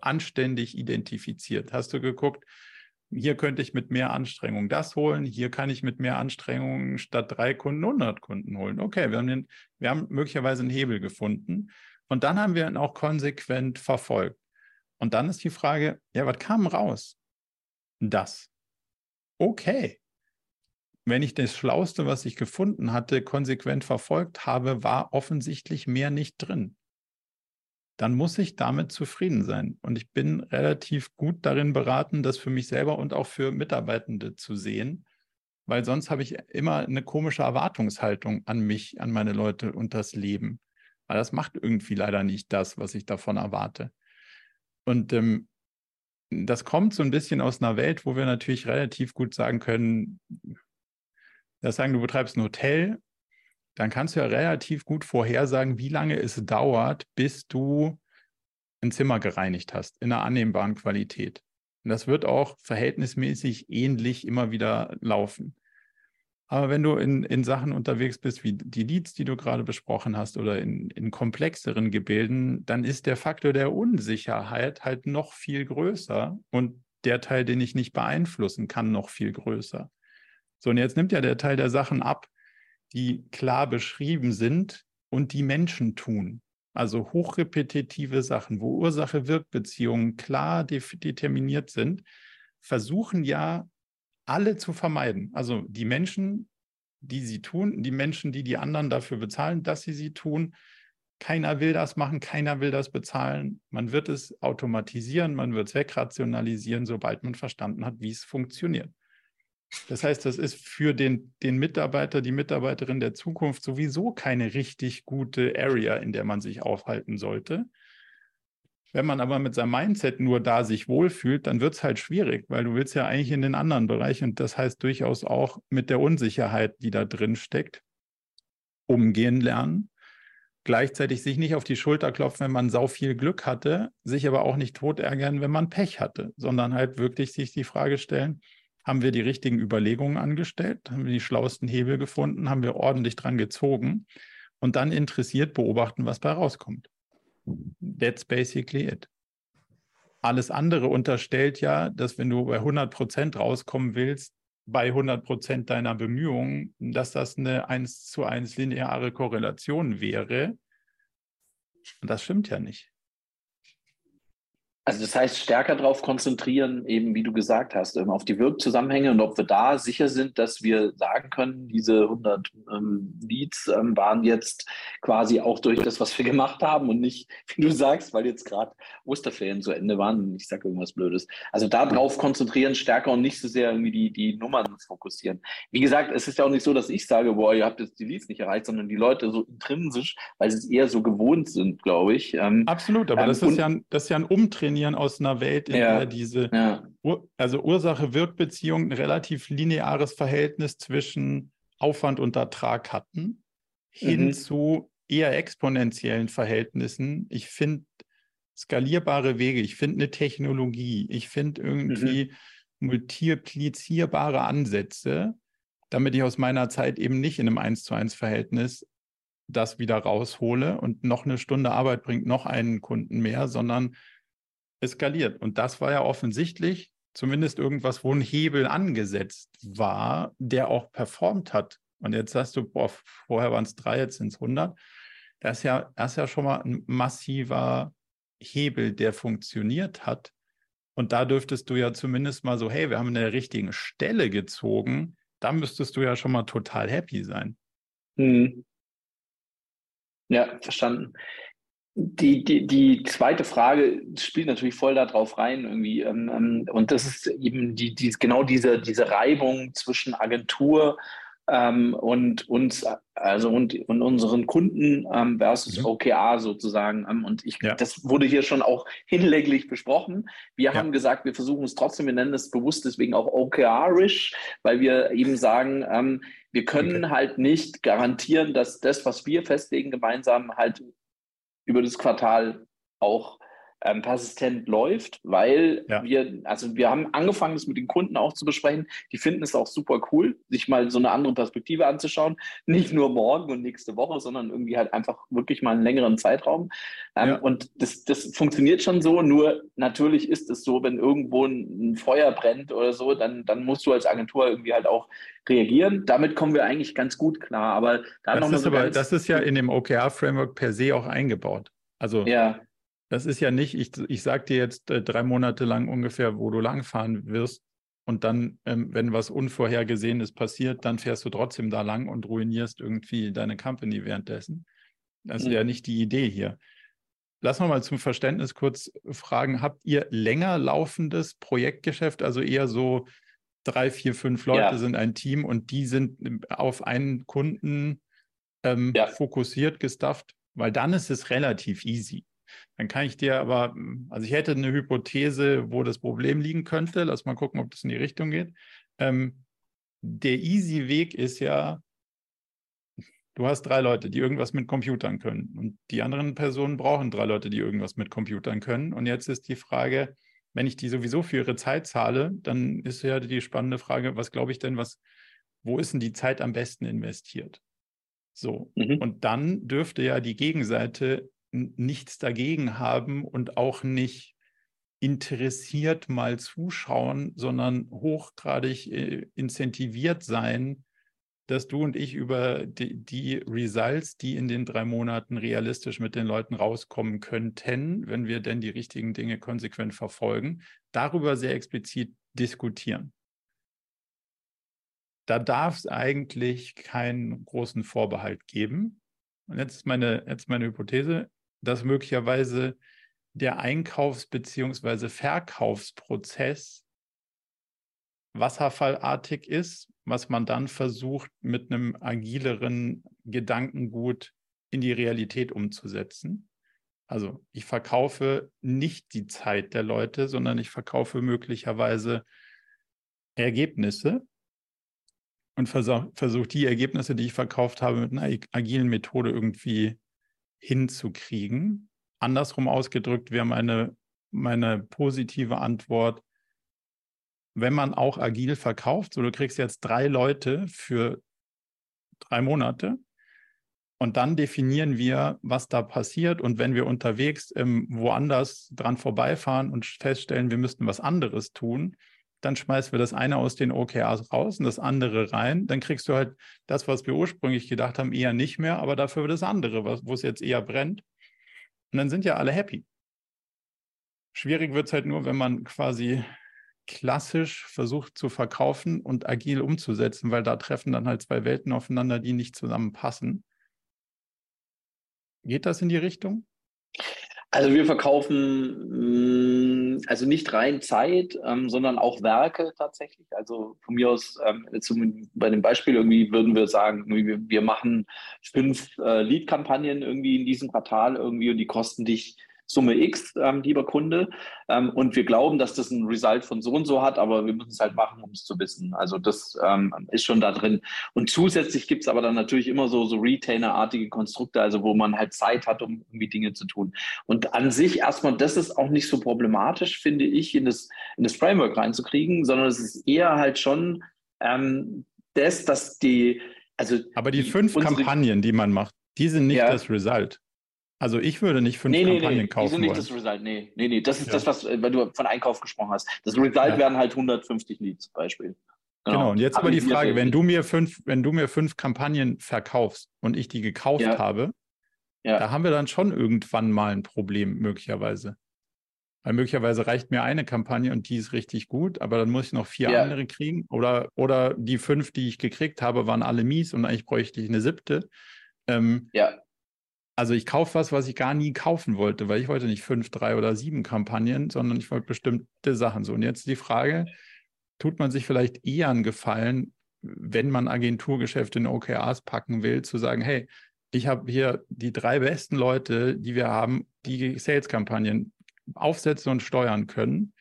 anständig identifiziert? Hast du geguckt, hier könnte ich mit mehr Anstrengung das holen, hier kann ich mit mehr Anstrengung statt drei Kunden 100 Kunden holen. Okay, wir haben, den, wir haben möglicherweise einen Hebel gefunden und dann haben wir ihn auch konsequent verfolgt. Und dann ist die Frage, ja, was kam raus? Das okay. Wenn ich das Schlauste, was ich gefunden hatte, konsequent verfolgt habe, war offensichtlich mehr nicht drin. Dann muss ich damit zufrieden sein. Und ich bin relativ gut darin beraten, das für mich selber und auch für Mitarbeitende zu sehen, weil sonst habe ich immer eine komische Erwartungshaltung an mich, an meine Leute und das Leben. Weil das macht irgendwie leider nicht das, was ich davon erwarte. Und ähm, das kommt so ein bisschen aus einer Welt, wo wir natürlich relativ gut sagen können, das sagen, du betreibst ein Hotel, dann kannst du ja relativ gut vorhersagen, wie lange es dauert, bis du ein Zimmer gereinigt hast, in einer annehmbaren Qualität. Und das wird auch verhältnismäßig ähnlich immer wieder laufen. Aber wenn du in, in Sachen unterwegs bist, wie die Leads, die du gerade besprochen hast, oder in, in komplexeren Gebilden, dann ist der Faktor der Unsicherheit halt noch viel größer und der Teil, den ich nicht beeinflussen kann, noch viel größer. So, und jetzt nimmt ja der Teil der Sachen ab, die klar beschrieben sind und die Menschen tun. Also hochrepetitive Sachen, wo Ursache-Wirkbeziehungen klar determiniert sind, versuchen ja alle zu vermeiden. Also die Menschen, die sie tun, die Menschen, die die anderen dafür bezahlen, dass sie sie tun. Keiner will das machen, keiner will das bezahlen. Man wird es automatisieren, man wird es wegrationalisieren, sobald man verstanden hat, wie es funktioniert. Das heißt, das ist für den, den Mitarbeiter, die Mitarbeiterin der Zukunft sowieso keine richtig gute Area, in der man sich aufhalten sollte. Wenn man aber mit seinem Mindset nur da sich wohlfühlt, dann wird es halt schwierig, weil du willst ja eigentlich in den anderen Bereich und das heißt durchaus auch mit der Unsicherheit, die da drin steckt, umgehen lernen. Gleichzeitig sich nicht auf die Schulter klopfen, wenn man sau viel Glück hatte, sich aber auch nicht tot ärgern, wenn man Pech hatte, sondern halt wirklich sich die Frage stellen, haben wir die richtigen Überlegungen angestellt, haben wir die schlauesten Hebel gefunden, haben wir ordentlich dran gezogen und dann interessiert beobachten, was bei rauskommt. That's basically it. Alles andere unterstellt ja, dass wenn du bei 100 Prozent rauskommen willst, bei 100 Prozent deiner Bemühungen, dass das eine 1 zu 1 lineare Korrelation wäre. Und das stimmt ja nicht. Also das heißt, stärker darauf konzentrieren, eben wie du gesagt hast, auf die Wirkzusammenhänge und ob wir da sicher sind, dass wir sagen können, diese 100 ähm, Leads ähm, waren jetzt quasi auch durch das, was wir gemacht haben und nicht, wie du sagst, weil jetzt gerade Osterferien zu Ende waren und ich sage irgendwas Blödes. Also darauf konzentrieren stärker und nicht so sehr irgendwie die, die Nummern fokussieren. Wie gesagt, es ist ja auch nicht so, dass ich sage, boah, ihr habt jetzt die Leads nicht erreicht, sondern die Leute so intrinsisch, weil sie es eher so gewohnt sind, glaube ich. Ähm, Absolut, aber das, ähm, ist ja, das ist ja ein Umtrainieren trainieren aus einer Welt, in ja. der diese, ja. Ur also Ursache-Wirk-Beziehung ein relativ lineares Verhältnis zwischen Aufwand und Ertrag hatten, hin mhm. zu eher exponentiellen Verhältnissen. Ich finde skalierbare Wege, ich finde eine Technologie, ich finde irgendwie mhm. multiplizierbare Ansätze, damit ich aus meiner Zeit eben nicht in einem 1 zu 1 Verhältnis das wieder raushole und noch eine Stunde Arbeit bringt noch einen Kunden mehr, sondern eskaliert. Und das war ja offensichtlich zumindest irgendwas, wo ein Hebel angesetzt war, der auch performt hat. Und jetzt sagst du, boah, vorher waren es drei, jetzt sind es 100. Das ist, ja, das ist ja schon mal ein massiver Hebel, der funktioniert hat. Und da dürftest du ja zumindest mal so, hey, wir haben eine richtige Stelle gezogen. Da müsstest du ja schon mal total happy sein. Hm. Ja, verstanden. Die, die, die zweite Frage spielt natürlich voll darauf rein irgendwie. Ähm, ähm, und das ist eben die, die, genau diese, diese Reibung zwischen Agentur ähm, und uns, also und, und unseren Kunden ähm, versus mhm. OKR sozusagen. Ähm, und ich, ja. das wurde hier schon auch hinlänglich besprochen. Wir ja. haben gesagt, wir versuchen es trotzdem, wir nennen es bewusst deswegen auch OKR-ish, weil wir eben sagen, ähm, wir können okay. halt nicht garantieren, dass das, was wir festlegen gemeinsam, halt über das Quartal auch ähm, persistent läuft, weil ja. wir, also wir haben angefangen, das mit den Kunden auch zu besprechen. Die finden es auch super cool, sich mal so eine andere Perspektive anzuschauen. Nicht nur morgen und nächste Woche, sondern irgendwie halt einfach wirklich mal einen längeren Zeitraum. Ähm, ja. Und das, das funktioniert schon so. Nur natürlich ist es so, wenn irgendwo ein, ein Feuer brennt oder so, dann, dann musst du als Agentur irgendwie halt auch reagieren. Damit kommen wir eigentlich ganz gut klar. Aber da das, ist so aber, das ist ja in dem OKR-Framework per se auch eingebaut. Also ja. Das ist ja nicht, ich, ich sage dir jetzt äh, drei Monate lang ungefähr, wo du langfahren wirst. Und dann, ähm, wenn was Unvorhergesehenes passiert, dann fährst du trotzdem da lang und ruinierst irgendwie deine Company währenddessen. Das ist mhm. ja nicht die Idee hier. Lass mal zum Verständnis kurz fragen, habt ihr länger laufendes Projektgeschäft, also eher so drei, vier, fünf Leute ja. sind ein Team und die sind ähm, auf einen Kunden ähm, ja. fokussiert, gestafft, weil dann ist es relativ easy. Dann kann ich dir aber, also ich hätte eine Hypothese, wo das Problem liegen könnte. Lass mal gucken, ob das in die Richtung geht. Ähm, der easy Weg ist ja, du hast drei Leute, die irgendwas mit Computern können. Und die anderen Personen brauchen drei Leute, die irgendwas mit Computern können. Und jetzt ist die Frage, wenn ich die sowieso für ihre Zeit zahle, dann ist ja die spannende Frage, was glaube ich denn, was, wo ist denn die Zeit am besten investiert? So. Mhm. Und dann dürfte ja die Gegenseite nichts dagegen haben und auch nicht interessiert mal zuschauen, sondern hochgradig äh, incentiviert sein, dass du und ich über die, die, Results, die in den drei Monaten realistisch mit den Leuten rauskommen könnten, wenn wir denn die richtigen Dinge konsequent verfolgen, darüber sehr explizit diskutieren da darf es eigentlich keinen großen Vorbehalt geben. Und jetzt ist meine, jetzt meine Hypothese, dass möglicherweise der Einkaufs- bzw. Verkaufsprozess wasserfallartig ist, was man dann versucht, mit einem agileren Gedankengut in die Realität umzusetzen. Also ich verkaufe nicht die Zeit der Leute, sondern ich verkaufe möglicherweise Ergebnisse und versuche versuch die Ergebnisse, die ich verkauft habe, mit einer agilen Methode irgendwie hinzukriegen. Andersrum ausgedrückt wäre meine, meine positive Antwort, wenn man auch agil verkauft, so du kriegst jetzt drei Leute für drei Monate und dann definieren wir, was da passiert und wenn wir unterwegs ähm, woanders dran vorbeifahren und feststellen, wir müssten was anderes tun, dann schmeißen wir das eine aus den OKRs raus und das andere rein. Dann kriegst du halt das, was wir ursprünglich gedacht haben, eher nicht mehr, aber dafür das andere, wo es jetzt eher brennt. Und dann sind ja alle happy. Schwierig wird es halt nur, wenn man quasi klassisch versucht zu verkaufen und agil umzusetzen, weil da treffen dann halt zwei Welten aufeinander, die nicht zusammenpassen. Geht das in die Richtung? Also wir verkaufen mm, also nicht rein Zeit, ähm, sondern auch Werke tatsächlich. Also von mir aus, ähm, zum, bei dem Beispiel irgendwie würden wir sagen, wir, wir machen fünf äh, Lead-Kampagnen irgendwie in diesem Quartal irgendwie und die kosten dich Summe X, ähm, lieber Kunde. Ähm, und wir glauben, dass das ein Result von so und so hat, aber wir müssen es halt machen, um es zu wissen. Also das ähm, ist schon da drin. Und zusätzlich gibt es aber dann natürlich immer so, so Retainer-artige Konstrukte, also wo man halt Zeit hat, um irgendwie Dinge zu tun. Und an sich erstmal, das ist auch nicht so problematisch, finde ich, in das, in das Framework reinzukriegen, sondern es ist eher halt schon ähm, das, dass die, also. Aber die fünf die, Kampagnen, die man macht, die sind nicht ja. das Result. Also ich würde nicht fünf nee, Kampagnen nee, kaufen. Die sind nicht wollen. das Result, nee. Nee, nee, das ist ja. das, was, weil du von Einkauf gesprochen hast. Das Result ja. wären halt 150 Leads zum Beispiel. Genau. genau. und jetzt aber die Frage, wenn du mir fünf, wenn du mir fünf Kampagnen verkaufst und ich die gekauft ja. habe, da haben wir dann schon irgendwann mal ein Problem, möglicherweise. Weil möglicherweise reicht mir eine Kampagne und die ist richtig gut, aber dann muss ich noch vier ja. andere kriegen. Oder, oder die fünf, die ich gekriegt habe, waren alle mies und eigentlich bräuchte ich eine siebte. Ähm, ja. Also ich kaufe was, was ich gar nie kaufen wollte, weil ich wollte nicht fünf, drei oder sieben Kampagnen, sondern ich wollte bestimmte Sachen so. Und jetzt die Frage, tut man sich vielleicht eher einen Gefallen, wenn man Agenturgeschäfte in OKRs packen will, zu sagen, hey, ich habe hier die drei besten Leute, die wir haben, die Sales-Kampagnen aufsetzen und steuern können.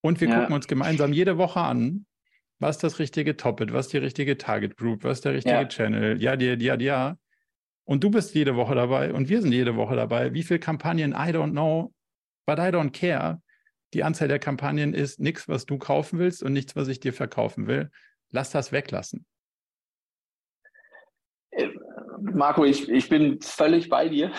Und wir ja. gucken uns gemeinsam jede Woche an, was das richtige Topic, was die richtige Target Group, was der richtige ja. Channel, ja, ja, ja, ja. Und du bist jede Woche dabei und wir sind jede Woche dabei. Wie viele Kampagnen? I don't know, but I don't care. Die Anzahl der Kampagnen ist nichts, was du kaufen willst und nichts, was ich dir verkaufen will. Lass das weglassen. Äh, Marco, ich, ich bin völlig bei dir.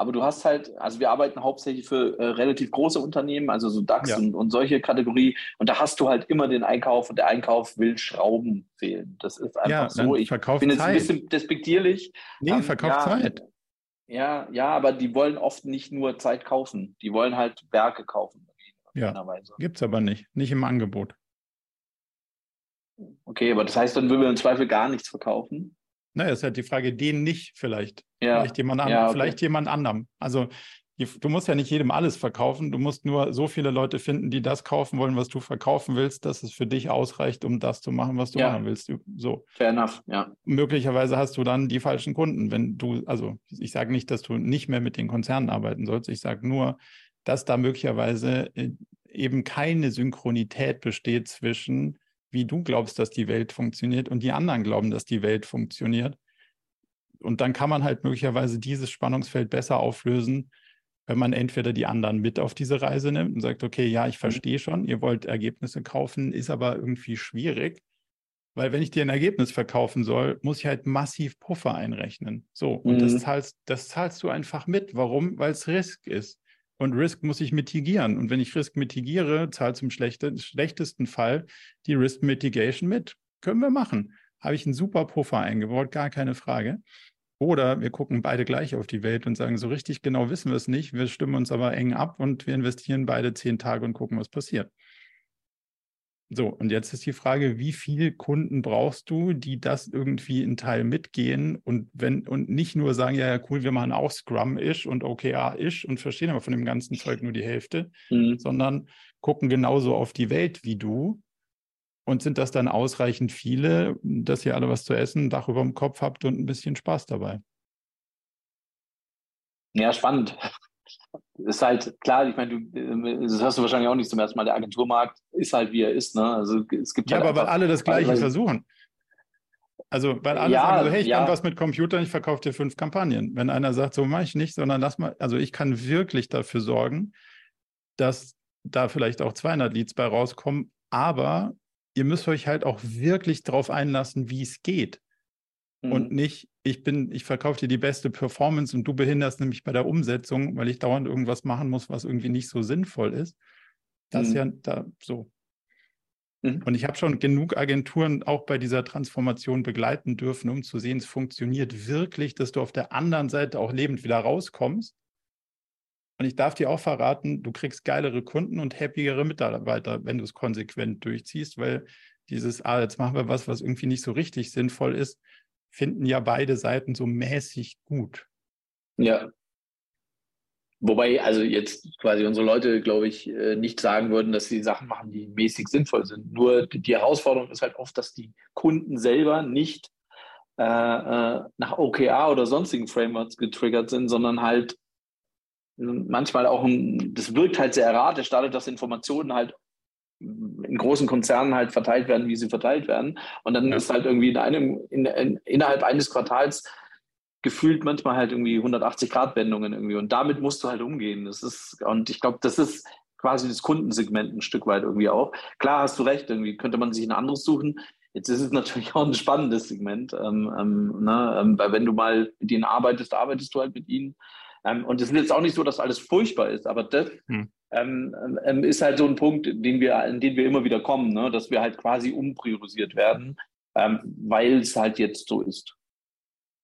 Aber du hast halt, also wir arbeiten hauptsächlich für äh, relativ große Unternehmen, also so DAX ja. und, und solche Kategorie. Und da hast du halt immer den Einkauf und der Einkauf will Schrauben wählen. Das ist einfach ja, so. Ich bin jetzt ein bisschen despektierlich. Nee, ähm, verkauft ja, Zeit. Ja, ja, aber die wollen oft nicht nur Zeit kaufen. Die wollen halt Werke kaufen. Ja, gibt es aber nicht. Nicht im Angebot. Okay, aber das heißt, dann würden wir im Zweifel gar nichts verkaufen. Naja, ist halt die Frage, den nicht vielleicht. Ja. Vielleicht jemand, an, ja, okay. vielleicht jemand anderem. Also du musst ja nicht jedem alles verkaufen. Du musst nur so viele Leute finden, die das kaufen wollen, was du verkaufen willst, dass es für dich ausreicht, um das zu machen, was du ja. machen willst. So. Fair enough, ja. Möglicherweise hast du dann die falschen Kunden. Wenn du, also ich sage nicht, dass du nicht mehr mit den Konzernen arbeiten sollst. Ich sage nur, dass da möglicherweise äh, eben keine Synchronität besteht zwischen wie du glaubst, dass die Welt funktioniert und die anderen glauben, dass die Welt funktioniert. Und dann kann man halt möglicherweise dieses Spannungsfeld besser auflösen, wenn man entweder die anderen mit auf diese Reise nimmt und sagt, okay, ja, ich mhm. verstehe schon, ihr wollt Ergebnisse kaufen, ist aber irgendwie schwierig, weil wenn ich dir ein Ergebnis verkaufen soll, muss ich halt massiv Puffer einrechnen. So, und mhm. das, zahlst, das zahlst du einfach mit. Warum? Weil es Risk ist. Und Risk muss ich mitigieren. Und wenn ich Risk mitigiere, zahlt zum schlechtesten Fall die Risk Mitigation mit. Können wir machen. Habe ich einen super Puffer eingebaut, gar keine Frage. Oder wir gucken beide gleich auf die Welt und sagen, so richtig genau wissen wir es nicht. Wir stimmen uns aber eng ab und wir investieren beide zehn Tage und gucken, was passiert. So, und jetzt ist die Frage, wie viele Kunden brauchst du, die das irgendwie in Teil mitgehen und wenn und nicht nur sagen, ja, ja, cool, wir machen auch Scrum-ish und OKR-ish und verstehen aber von dem ganzen Zeug nur die Hälfte, mhm. sondern gucken genauso auf die Welt wie du. Und sind das dann ausreichend viele, dass ihr alle was zu essen, Dach über dem Kopf habt und ein bisschen Spaß dabei? Ja, spannend ist halt klar, ich meine, du, äh, das hast du wahrscheinlich auch nicht zum ersten Mal. Der Agenturmarkt ist halt wie er ist. Ne? Also es gibt ja, halt aber weil alle das Gleiche weil, versuchen. Also, weil alle ja, sagen so, hey, ich ja. kann was mit Computern, ich verkaufe dir fünf Kampagnen. Wenn einer sagt, so mache ich nicht, sondern lass mal, also ich kann wirklich dafür sorgen, dass da vielleicht auch 200 Leads bei rauskommen, aber ihr müsst euch halt auch wirklich darauf einlassen, wie es geht. Mhm. Und nicht, ich bin, ich verkaufe dir die beste Performance und du behinderst nämlich bei der Umsetzung, weil ich dauernd irgendwas machen muss, was irgendwie nicht so sinnvoll ist. Das mhm. ist ja da so. Mhm. Und ich habe schon genug Agenturen auch bei dieser Transformation begleiten dürfen, um zu sehen, es funktioniert wirklich, dass du auf der anderen Seite auch lebend wieder rauskommst. Und ich darf dir auch verraten, du kriegst geilere Kunden und happiere Mitarbeiter, wenn du es konsequent durchziehst, weil dieses, ah, jetzt machen wir was, was irgendwie nicht so richtig sinnvoll ist, finden ja beide Seiten so mäßig gut. Ja. Wobei, also jetzt quasi unsere Leute, glaube ich, äh, nicht sagen würden, dass sie Sachen machen, die mäßig sinnvoll sind. Nur die Herausforderung ist halt oft, dass die Kunden selber nicht äh, äh nach OKR oder sonstigen Frameworks getriggert sind, sondern halt manchmal auch, ein, das wirkt halt sehr erratisch, dadurch, dass Informationen halt in großen Konzernen halt verteilt werden, wie sie verteilt werden. Und dann ja. ist halt irgendwie in einem, in, in, innerhalb eines Quartals gefühlt manchmal halt irgendwie 180 Grad Wendungen irgendwie. Und damit musst du halt umgehen. Das ist, und ich glaube, das ist quasi das Kundensegment ein Stück weit irgendwie auch. Klar hast du recht, irgendwie könnte man sich ein anderes suchen. Jetzt ist es natürlich auch ein spannendes Segment, ähm, ähm, ne? ähm, weil wenn du mal mit ihnen arbeitest, arbeitest du halt mit ihnen. Ähm, und es ist jetzt auch nicht so, dass alles furchtbar ist, aber das hm. Ähm, ähm, ist halt so ein Punkt, den wir, in den wir immer wieder kommen, ne? dass wir halt quasi umpriorisiert werden, ähm, weil es halt jetzt so ist.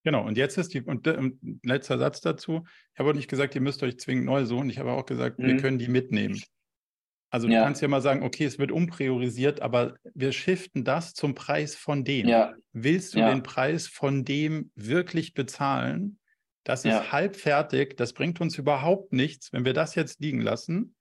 Genau, und jetzt ist die, und, und letzter Satz dazu, ich habe auch nicht gesagt, ihr müsst euch zwingend neu suchen, ich habe auch gesagt, mhm. wir können die mitnehmen. Also du ja. kannst ja mal sagen, okay, es wird umpriorisiert, aber wir shiften das zum Preis von dem. Ja. Willst du ja. den Preis von dem wirklich bezahlen? Das ist halb fertig. Das bringt uns überhaupt nichts, wenn wir das jetzt liegen lassen.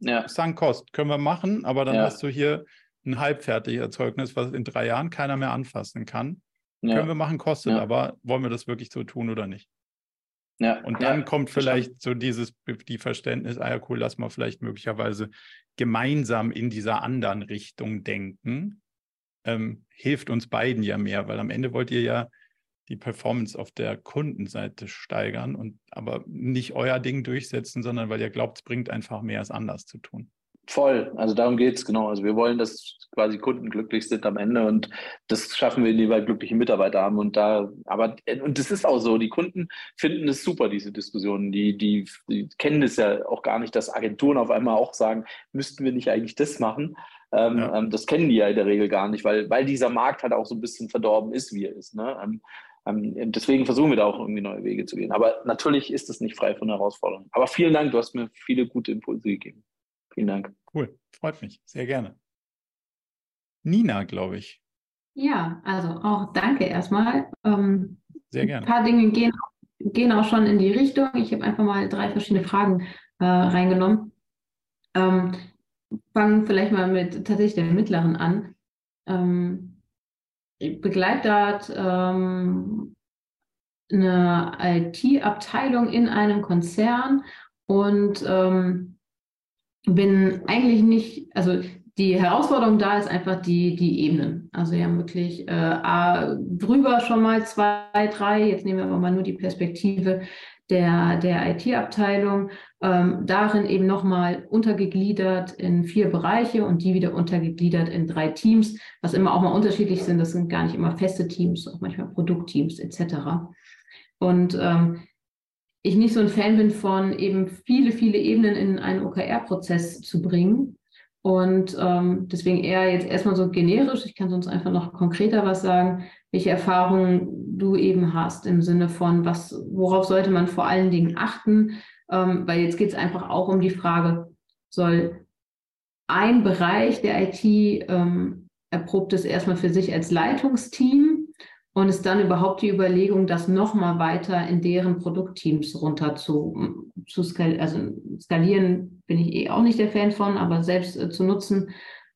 Ja. Kost können wir machen, aber dann ja. hast du hier ein halbfertiges Erzeugnis, was in drei Jahren keiner mehr anfassen kann. Ja. Können wir machen, kostet, aber wollen wir das wirklich so tun oder nicht? Ja. Und dann kommt vielleicht so dieses die Verständnis, ah ja, cool, lass mal vielleicht möglicherweise gemeinsam in dieser anderen Richtung denken. Ähm, hilft uns beiden ja mehr, weil am Ende wollt ihr ja die Performance auf der Kundenseite steigern und aber nicht euer Ding durchsetzen, sondern weil ihr glaubt, es bringt einfach mehr, es anders zu tun. Voll, also darum geht es genau. Also wir wollen, dass quasi Kunden glücklich sind am Ende und das schaffen wir, indem wir glückliche Mitarbeiter haben. Und da, aber und das ist auch so, die Kunden finden es super, diese Diskussionen. Die, die, die kennen es ja auch gar nicht, dass Agenturen auf einmal auch sagen, müssten wir nicht eigentlich das machen? Ähm, ja. ähm, das kennen die ja in der Regel gar nicht, weil, weil dieser Markt halt auch so ein bisschen verdorben ist, wie er ist. Ne? Ähm, ähm, deswegen versuchen wir da auch irgendwie neue Wege zu gehen. Aber natürlich ist es nicht frei von Herausforderungen. Aber vielen Dank, du hast mir viele gute Impulse gegeben. Vielen Dank. Cool, freut mich. Sehr gerne. Nina, glaube ich. Ja, also auch danke erstmal. Ähm, Sehr gerne. Ein paar Dinge gehen, gehen auch schon in die Richtung. Ich habe einfach mal drei verschiedene Fragen äh, reingenommen. Ähm, fangen vielleicht mal mit tatsächlich der mittleren an. Ähm, begleite dort ähm, eine IT-Abteilung in einem Konzern und ähm, bin eigentlich nicht, also die Herausforderung da ist einfach die, die Ebenen. Also wir haben wirklich äh, drüber schon mal zwei, drei, jetzt nehmen wir aber mal nur die Perspektive der, der IT-Abteilung, ähm, darin eben nochmal untergegliedert in vier Bereiche und die wieder untergegliedert in drei Teams, was immer auch mal unterschiedlich sind. Das sind gar nicht immer feste Teams, auch manchmal Produktteams etc. Und ähm, ich nicht so ein Fan bin von eben viele, viele Ebenen in einen OKR-Prozess zu bringen. Und ähm, deswegen eher jetzt erstmal so generisch. Ich kann sonst einfach noch konkreter was sagen, welche Erfahrungen du eben hast im Sinne von, was, worauf sollte man vor allen Dingen achten, ähm, weil jetzt geht es einfach auch um die Frage, soll ein Bereich der IT ähm, erprobt es erstmal für sich als Leitungsteam und ist dann überhaupt die Überlegung, das nochmal weiter in deren Produktteams runter zu, zu skalieren. Also skalieren bin ich eh auch nicht der Fan von, aber selbst äh, zu nutzen,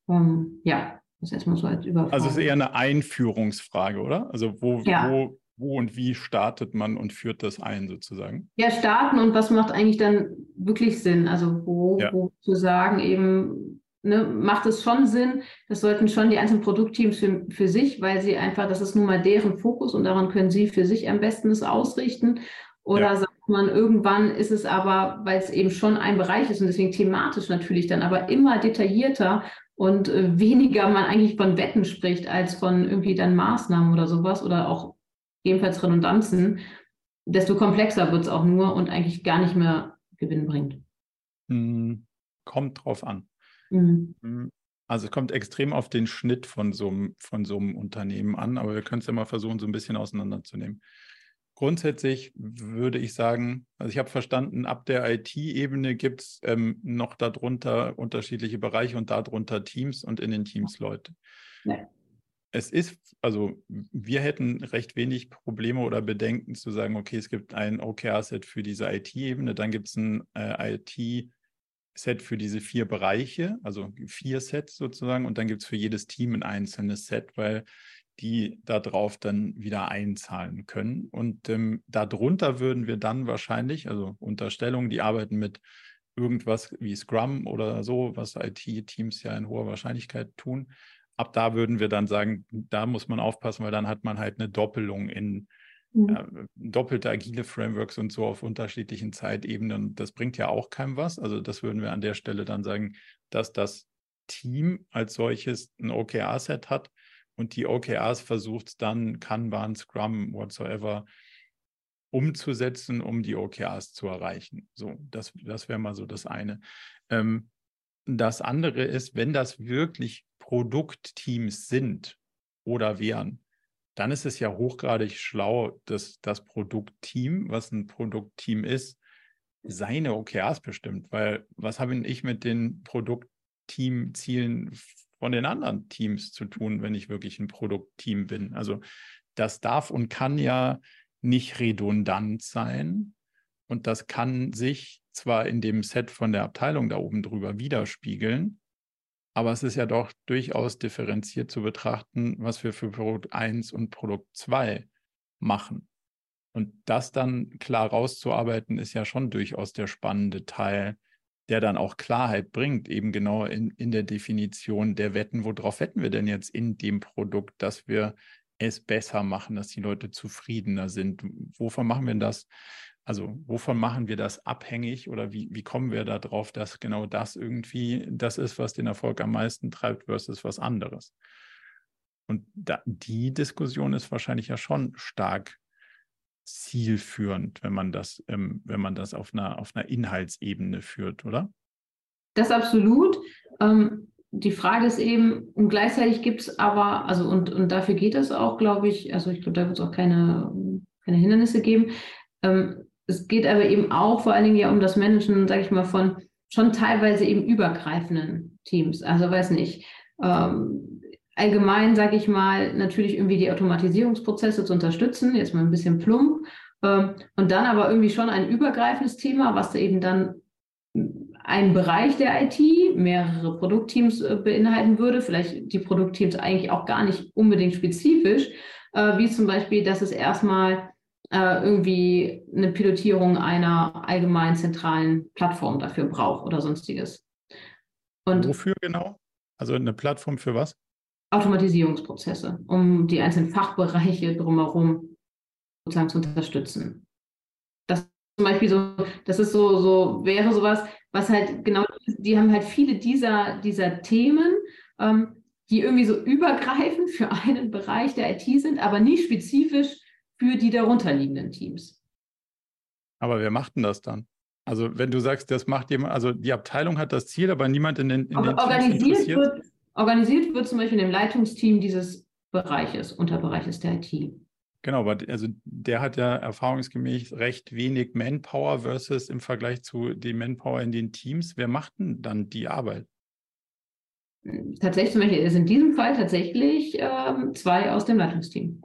ähm, ja, das ist erstmal so als Überfrage. Also es ist eher eine Einführungsfrage, oder? Also wo, ja. wo wo und wie startet man und führt das ein sozusagen? Ja, starten und was macht eigentlich dann wirklich Sinn? Also wo, ja. wo zu sagen eben, ne, macht es schon Sinn, das sollten schon die einzelnen Produktteams für, für sich, weil sie einfach, das ist nun mal deren Fokus und daran können sie für sich am besten es ausrichten. Oder ja. sagt man, irgendwann ist es aber, weil es eben schon ein Bereich ist und deswegen thematisch natürlich dann, aber immer detaillierter und äh, weniger man eigentlich von Wetten spricht, als von irgendwie dann Maßnahmen oder sowas oder auch ebenfalls Redundanzen, desto komplexer wird es auch nur und eigentlich gar nicht mehr Gewinn bringt. Hm, kommt drauf an. Mhm. Hm, Also es kommt extrem auf den Schnitt von so, einem, von so einem Unternehmen an, aber wir können es ja mal versuchen, so ein bisschen auseinanderzunehmen. Grundsätzlich würde ich sagen, also ich habe verstanden, ab der IT-Ebene gibt es ähm, noch darunter unterschiedliche Bereiche und darunter Teams und in den Teams Leute. Ja. Es ist, also wir hätten recht wenig Probleme oder Bedenken zu sagen, okay, es gibt ein OKR-Set für diese IT-Ebene, dann gibt es ein äh, IT- Set für diese vier Bereiche, also vier Sets sozusagen, und dann gibt es für jedes Team ein einzelnes Set, weil die darauf dann wieder einzahlen können. Und ähm, darunter würden wir dann wahrscheinlich, also Unterstellungen, die arbeiten mit irgendwas wie Scrum oder so, was IT-Teams ja in hoher Wahrscheinlichkeit tun. Ab da würden wir dann sagen, da muss man aufpassen, weil dann hat man halt eine Doppelung in mhm. doppelte agile Frameworks und so auf unterschiedlichen Zeitebenen. Das bringt ja auch keinem was. Also das würden wir an der Stelle dann sagen, dass das Team als solches ein OKR-Set hat und die OKRs versucht dann Kanban, Scrum, whatsoever umzusetzen, um die OKRs zu erreichen. So, das, das wäre mal so das eine. Ähm, das andere ist, wenn das wirklich Produktteams sind oder wären, dann ist es ja hochgradig schlau, dass das Produktteam, was ein Produktteam ist, seine OKRs bestimmt. Weil was habe ich mit den Produktteamzielen von den anderen Teams zu tun, wenn ich wirklich ein Produktteam bin? Also das darf und kann ja nicht redundant sein. Und das kann sich zwar in dem Set von der Abteilung da oben drüber widerspiegeln, aber es ist ja doch durchaus differenziert zu betrachten, was wir für Produkt 1 und Produkt 2 machen. Und das dann klar rauszuarbeiten, ist ja schon durchaus der spannende Teil, der dann auch Klarheit bringt, eben genau in, in der Definition der Wetten. Worauf wetten wir denn jetzt in dem Produkt, dass wir es besser machen, dass die Leute zufriedener sind? Wovon machen wir das? Also wovon machen wir das abhängig oder wie, wie kommen wir darauf, dass genau das irgendwie das ist, was den Erfolg am meisten treibt versus was anderes? Und da, die Diskussion ist wahrscheinlich ja schon stark zielführend, wenn man das, ähm, wenn man das auf einer, auf einer Inhaltsebene führt, oder? Das absolut. Ähm, die Frage ist eben, und gleichzeitig gibt es aber, also und, und dafür geht es auch, glaube ich, also ich glaube, da wird es auch keine, keine Hindernisse geben. Ähm, es geht aber eben auch vor allen Dingen ja um das Managen, sage ich mal, von schon teilweise eben übergreifenden Teams. Also weiß nicht, ähm, allgemein sage ich mal, natürlich irgendwie die Automatisierungsprozesse zu unterstützen, jetzt mal ein bisschen plump, ähm, und dann aber irgendwie schon ein übergreifendes Thema, was da eben dann einen Bereich der IT, mehrere Produktteams äh, beinhalten würde, vielleicht die Produktteams eigentlich auch gar nicht unbedingt spezifisch, äh, wie zum Beispiel, dass es erstmal äh, irgendwie eine Pilotierung einer allgemeinen zentralen Plattform dafür braucht oder sonstiges. Und Wofür genau? Also eine Plattform für was? Automatisierungsprozesse, um die einzelnen Fachbereiche drumherum sozusagen zu unterstützen. Das zum Beispiel so, das ist so, so wäre sowas, was halt genau, die haben halt viele dieser, dieser Themen, ähm, die irgendwie so übergreifend für einen Bereich der IT sind, aber nie spezifisch für die darunterliegenden Teams. Aber wer macht denn das dann? Also wenn du sagst, das macht jemand, also die Abteilung hat das Ziel, aber niemand in den, in den organisiert wird, organisiert wird zum Beispiel in dem Leitungsteam dieses Bereiches, Unterbereiches der IT. Genau, aber also der hat ja erfahrungsgemäß recht wenig Manpower versus im Vergleich zu dem Manpower in den Teams. Wer macht denn dann die Arbeit? Tatsächlich zum Beispiel ist in diesem Fall tatsächlich ähm, zwei aus dem Leitungsteam.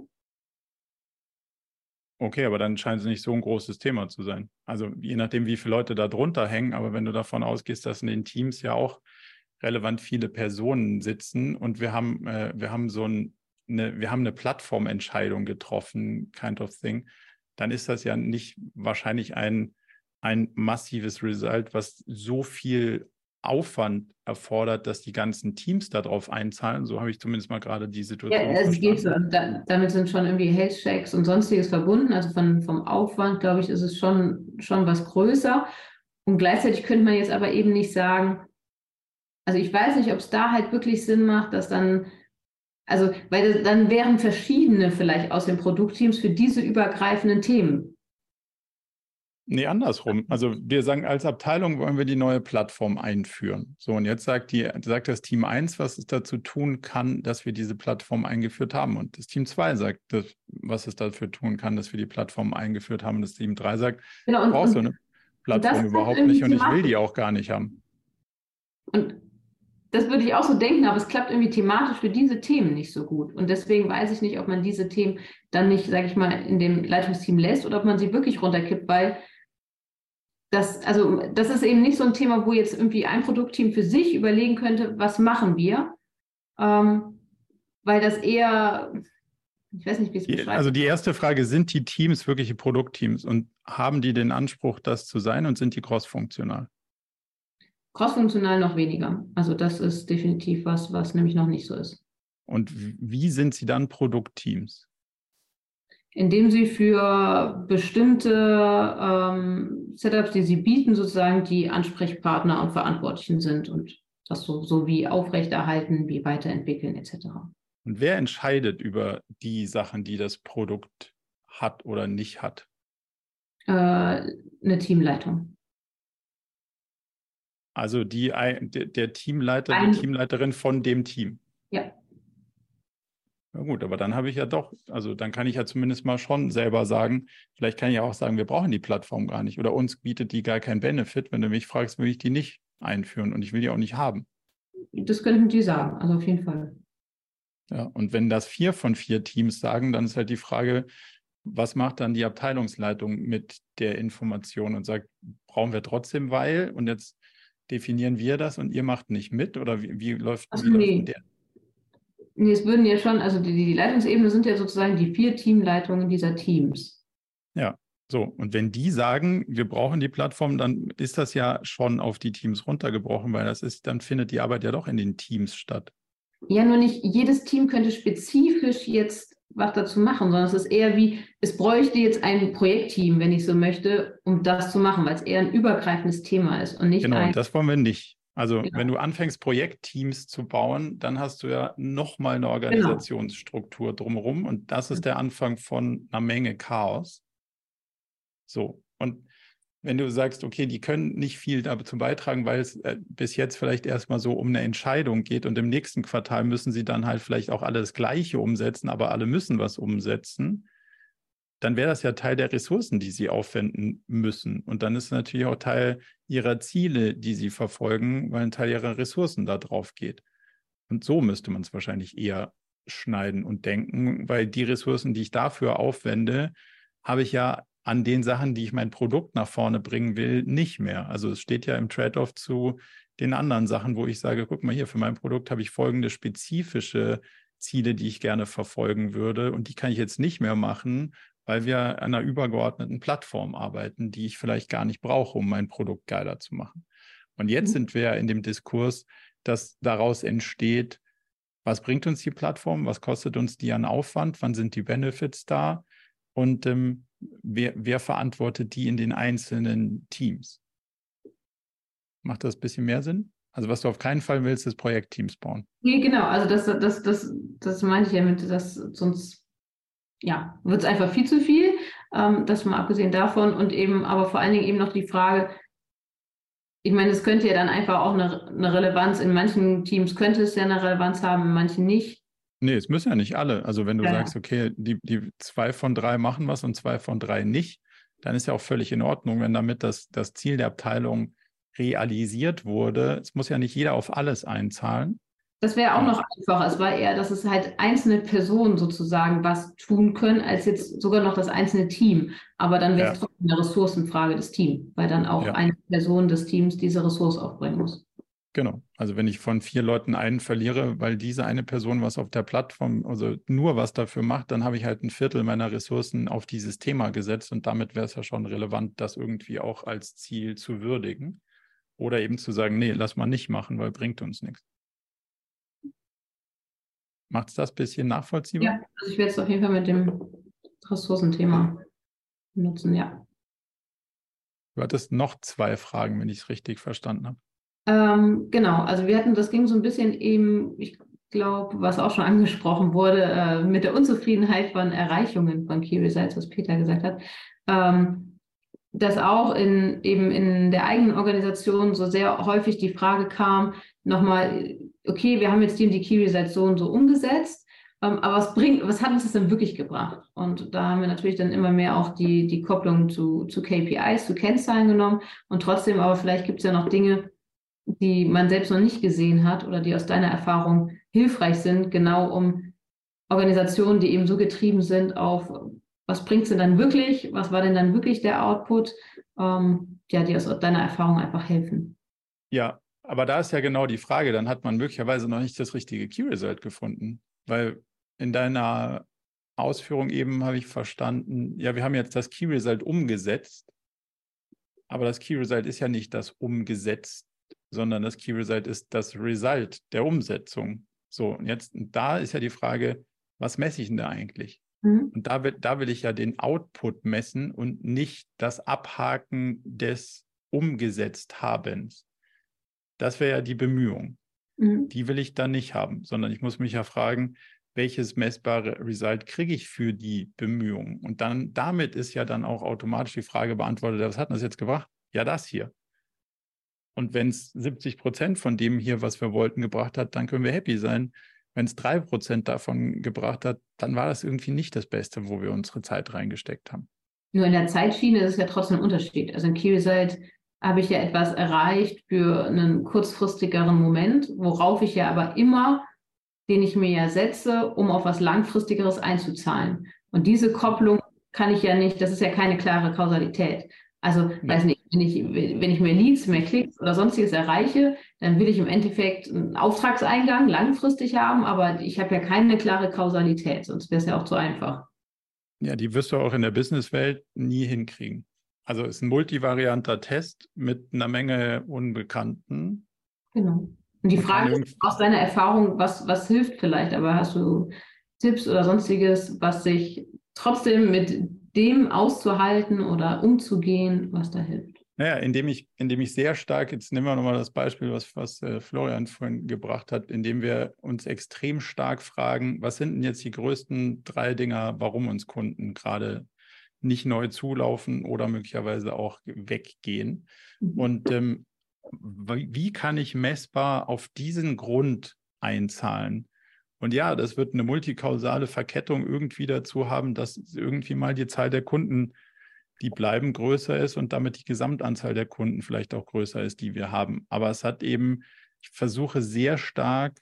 Okay, aber dann scheint es nicht so ein großes Thema zu sein. Also je nachdem, wie viele Leute da drunter hängen, aber wenn du davon ausgehst, dass in den Teams ja auch relevant viele Personen sitzen und wir haben, äh, wir haben so ein, eine, wir haben eine Plattformentscheidung getroffen, kind of thing, dann ist das ja nicht wahrscheinlich ein, ein massives Result, was so viel Aufwand erfordert, dass die ganzen Teams darauf einzahlen. So habe ich zumindest mal gerade die Situation. Ja, es geht so. Da, damit sind schon irgendwie Health Checks und sonstiges verbunden. Also von, vom Aufwand, glaube ich, ist es schon, schon was größer. Und gleichzeitig könnte man jetzt aber eben nicht sagen, also ich weiß nicht, ob es da halt wirklich Sinn macht, dass dann, also, weil das, dann wären verschiedene vielleicht aus den Produktteams für diese übergreifenden Themen Nee, andersrum. Also wir sagen, als Abteilung wollen wir die neue Plattform einführen. So, und jetzt sagt, die, sagt das Team 1, was es dazu tun kann, dass wir diese Plattform eingeführt haben. Und das Team 2 sagt, dass, was es dafür tun kann, dass wir die Plattform eingeführt haben. Und das Team 3 sagt, genau, und, brauchst du eine Plattform überhaupt nicht und ich will die auch gar nicht haben. Und das würde ich auch so denken, aber es klappt irgendwie thematisch für diese Themen nicht so gut. Und deswegen weiß ich nicht, ob man diese Themen dann nicht, sage ich mal, in dem Leitungsteam lässt oder ob man sie wirklich runterkippt, weil das, also das ist eben nicht so ein Thema, wo jetzt irgendwie ein Produktteam für sich überlegen könnte, was machen wir, ähm, weil das eher, ich weiß nicht, wie es beschreibt. Also die erste Frage, sind die Teams wirkliche Produktteams und haben die den Anspruch, das zu sein und sind die crossfunktional? Crossfunktional noch weniger. Also das ist definitiv was, was nämlich noch nicht so ist. Und wie sind sie dann Produktteams? Indem sie für bestimmte ähm, Setups, die sie bieten, sozusagen die Ansprechpartner und Verantwortlichen sind und das so, so wie aufrechterhalten, wie weiterentwickeln etc. Und wer entscheidet über die Sachen, die das Produkt hat oder nicht hat? Äh, eine Teamleitung. Also die, der Teamleiter, Ein, die Teamleiterin von dem Team. Ja. Na gut, aber dann habe ich ja doch, also dann kann ich ja zumindest mal schon selber sagen, vielleicht kann ich auch sagen, wir brauchen die Plattform gar nicht oder uns bietet die gar keinen Benefit. Wenn du mich fragst, will ich die nicht einführen und ich will die auch nicht haben. Das könnten die sagen, also auf jeden Fall. Ja, und wenn das vier von vier Teams sagen, dann ist halt die Frage, was macht dann die Abteilungsleitung mit der Information und sagt, brauchen wir trotzdem weil und jetzt definieren wir das und ihr macht nicht mit oder wie, wie läuft, Ach, wie nee. läuft der? Nee, es würden ja schon, also die, die Leitungsebene sind ja sozusagen die vier Teamleitungen dieser Teams. Ja, so. Und wenn die sagen, wir brauchen die Plattform, dann ist das ja schon auf die Teams runtergebrochen, weil das ist, dann findet die Arbeit ja doch in den Teams statt. Ja, nur nicht jedes Team könnte spezifisch jetzt was dazu machen, sondern es ist eher wie, es bräuchte jetzt ein Projektteam, wenn ich so möchte, um das zu machen, weil es eher ein übergreifendes Thema ist und nicht genau, ein. Genau, das wollen wir nicht. Also genau. wenn du anfängst, Projektteams zu bauen, dann hast du ja nochmal eine genau. Organisationsstruktur genau. drumherum und das ist der Anfang von einer Menge Chaos. So, und wenn du sagst, okay, die können nicht viel dazu beitragen, weil es äh, bis jetzt vielleicht erstmal so um eine Entscheidung geht und im nächsten Quartal müssen sie dann halt vielleicht auch alle das Gleiche umsetzen, aber alle müssen was umsetzen, dann wäre das ja Teil der Ressourcen, die sie aufwenden müssen. Und dann ist es natürlich auch Teil ihrer Ziele, die sie verfolgen, weil ein Teil ihrer Ressourcen da drauf geht. Und so müsste man es wahrscheinlich eher schneiden und denken, weil die Ressourcen, die ich dafür aufwende, habe ich ja an den Sachen, die ich mein Produkt nach vorne bringen will, nicht mehr. Also es steht ja im Trade-off zu den anderen Sachen, wo ich sage, guck mal hier, für mein Produkt habe ich folgende spezifische Ziele, die ich gerne verfolgen würde und die kann ich jetzt nicht mehr machen, weil wir an einer übergeordneten Plattform arbeiten, die ich vielleicht gar nicht brauche, um mein Produkt geiler zu machen. Und jetzt mhm. sind wir in dem Diskurs, dass daraus entsteht, was bringt uns die Plattform, was kostet uns die an Aufwand, wann sind die Benefits da und ähm, wer, wer verantwortet die in den einzelnen Teams? Macht das ein bisschen mehr Sinn? Also was du auf keinen Fall willst, ist Projektteams bauen. Nee, genau. Also das, das, das, das meinte ich ja mit, dass sonst ja, wird es einfach viel zu viel. Ähm, das mal abgesehen davon und eben, aber vor allen Dingen eben noch die Frage, ich meine, es könnte ja dann einfach auch eine, eine, Relevanz, in manchen Teams könnte es ja eine Relevanz haben, in manchen nicht. Nee, es müssen ja nicht alle. Also wenn du ja. sagst, okay, die, die zwei von drei machen was und zwei von drei nicht, dann ist ja auch völlig in Ordnung, wenn damit das, das Ziel der Abteilung realisiert wurde. Es muss ja nicht jeder auf alles einzahlen. Das wäre auch noch einfacher. Es war eher, dass es halt einzelne Personen sozusagen was tun können, als jetzt sogar noch das einzelne Team. Aber dann wäre es ja. trotzdem eine Ressourcenfrage des Teams, weil dann auch ja. eine Person des Teams diese Ressource aufbringen muss. Genau. Also wenn ich von vier Leuten einen verliere, weil diese eine Person was auf der Plattform, also nur was dafür macht, dann habe ich halt ein Viertel meiner Ressourcen auf dieses Thema gesetzt und damit wäre es ja schon relevant, das irgendwie auch als Ziel zu würdigen. Oder eben zu sagen, nee, lass mal nicht machen, weil bringt uns nichts. Macht es das ein bisschen nachvollziehbar? Ja, also ich werde es auf jeden Fall mit dem Ressourcenthema nutzen, ja. Du hattest noch zwei Fragen, wenn ich es richtig verstanden habe. Ähm, genau, also wir hatten, das ging so ein bisschen eben, ich glaube, was auch schon angesprochen wurde, äh, mit der Unzufriedenheit von Erreichungen von Key Results, was Peter gesagt hat. Ähm, dass auch in, eben in der eigenen Organisation so sehr häufig die Frage kam, nochmal, okay, wir haben jetzt die und die Key Results so und so umgesetzt, ähm, aber was bringt, was hat uns das denn wirklich gebracht? Und da haben wir natürlich dann immer mehr auch die, die Kopplung zu, zu KPIs, zu Kennzahlen genommen. Und trotzdem, aber vielleicht gibt es ja noch Dinge, die man selbst noch nicht gesehen hat oder die aus deiner Erfahrung hilfreich sind, genau um Organisationen, die eben so getrieben sind auf, was bringt es denn dann wirklich, was war denn dann wirklich der Output, ähm, ja, die aus deiner Erfahrung einfach helfen. Ja, aber da ist ja genau die Frage, dann hat man möglicherweise noch nicht das richtige Key Result gefunden, weil in deiner Ausführung eben habe ich verstanden, ja, wir haben jetzt das Key Result umgesetzt, aber das Key Result ist ja nicht das umgesetzt, sondern das Key Result ist das Result der Umsetzung. So, und jetzt, da ist ja die Frage, was messe ich denn da eigentlich? Mhm. Und da will, da will ich ja den Output messen und nicht das Abhaken des Umgesetzthabens. Das wäre ja die Bemühung. Mhm. Die will ich dann nicht haben, sondern ich muss mich ja fragen, welches messbare Result kriege ich für die Bemühungen? Und dann damit ist ja dann auch automatisch die Frage beantwortet, was hat das jetzt gebracht? Ja, das hier. Und wenn es 70 Prozent von dem hier, was wir wollten, gebracht hat, dann können wir happy sein. Wenn es drei Prozent davon gebracht hat, dann war das irgendwie nicht das Beste, wo wir unsere Zeit reingesteckt haben. Nur in der Zeitschiene ist es ja trotzdem ein Unterschied. Also im Key Result habe ich ja etwas erreicht für einen kurzfristigeren Moment, worauf ich ja aber immer, den ich mir ja setze, um auf was Langfristigeres einzuzahlen. Und diese Kopplung kann ich ja nicht, das ist ja keine klare Kausalität. Also, weiß nicht, wenn ich, wenn ich mehr Leads, mehr Klicks oder sonstiges erreiche, dann will ich im Endeffekt einen Auftragseingang langfristig haben, aber ich habe ja keine klare Kausalität, sonst wäre es ja auch zu einfach. Ja, die wirst du auch in der Businesswelt nie hinkriegen. Also es ist ein multivarianter Test mit einer Menge Unbekannten. Genau. Und die Frage ist aus deiner Erfahrung, was, was hilft vielleicht, aber hast du Tipps oder sonstiges, was sich trotzdem mit dem auszuhalten oder umzugehen, was da hilft? Naja, indem ich, indem ich sehr stark, jetzt nehmen wir nochmal das Beispiel, was, was äh, Florian vorhin gebracht hat, indem wir uns extrem stark fragen, was sind denn jetzt die größten drei Dinger, warum uns Kunden gerade nicht neu zulaufen oder möglicherweise auch weggehen. Mhm. Und ähm, wie kann ich messbar auf diesen Grund einzahlen? Und ja, das wird eine multikausale Verkettung irgendwie dazu haben, dass irgendwie mal die Zahl der Kunden, die bleiben, größer ist und damit die Gesamtanzahl der Kunden vielleicht auch größer ist, die wir haben. Aber es hat eben, ich versuche sehr stark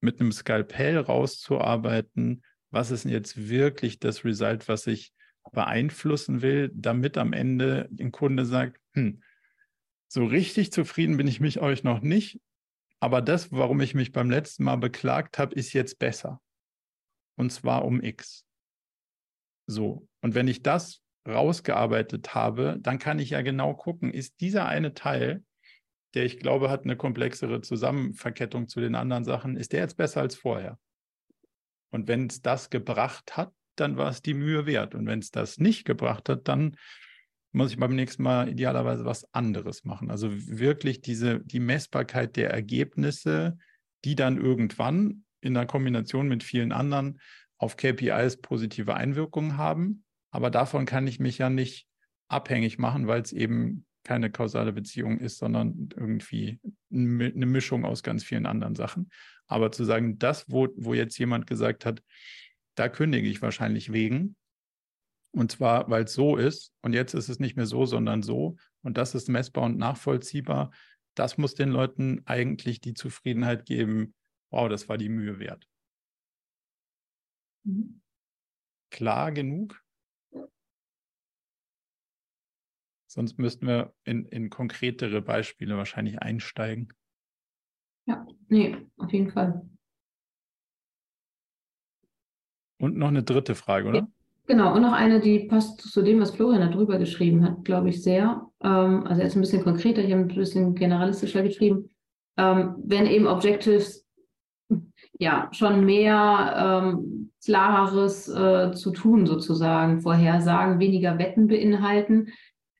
mit einem Skalpell rauszuarbeiten, was ist denn jetzt wirklich das Result, was ich beeinflussen will, damit am Ende der Kunde sagt, hm, so richtig zufrieden bin ich mich euch noch nicht, aber das, warum ich mich beim letzten Mal beklagt habe, ist jetzt besser. Und zwar um X. So. Und wenn ich das rausgearbeitet habe, dann kann ich ja genau gucken, ist dieser eine Teil, der ich glaube, hat eine komplexere Zusammenverkettung zu den anderen Sachen, ist der jetzt besser als vorher? Und wenn es das gebracht hat, dann war es die Mühe wert. Und wenn es das nicht gebracht hat, dann muss ich beim nächsten Mal idealerweise was anderes machen. Also wirklich diese, die Messbarkeit der Ergebnisse, die dann irgendwann in der Kombination mit vielen anderen auf KPIs positive Einwirkungen haben. Aber davon kann ich mich ja nicht abhängig machen, weil es eben keine kausale Beziehung ist, sondern irgendwie eine Mischung aus ganz vielen anderen Sachen. Aber zu sagen, das, wo, wo jetzt jemand gesagt hat, da kündige ich wahrscheinlich wegen. Und zwar, weil es so ist. Und jetzt ist es nicht mehr so, sondern so. Und das ist messbar und nachvollziehbar. Das muss den Leuten eigentlich die Zufriedenheit geben. Wow, das war die Mühe wert. Mhm. Klar genug? Sonst müssten wir in, in konkretere Beispiele wahrscheinlich einsteigen. Ja, nee, auf jeden Fall. Und noch eine dritte Frage, oder? Genau, und noch eine, die passt zu dem, was Florian darüber geschrieben hat, glaube ich, sehr. Ähm, also jetzt ein bisschen konkreter, ich habe ein bisschen generalistischer geschrieben. Ähm, wenn eben Objectives ja schon mehr ähm, klareres äh, zu tun sozusagen, Vorhersagen, weniger Wetten beinhalten.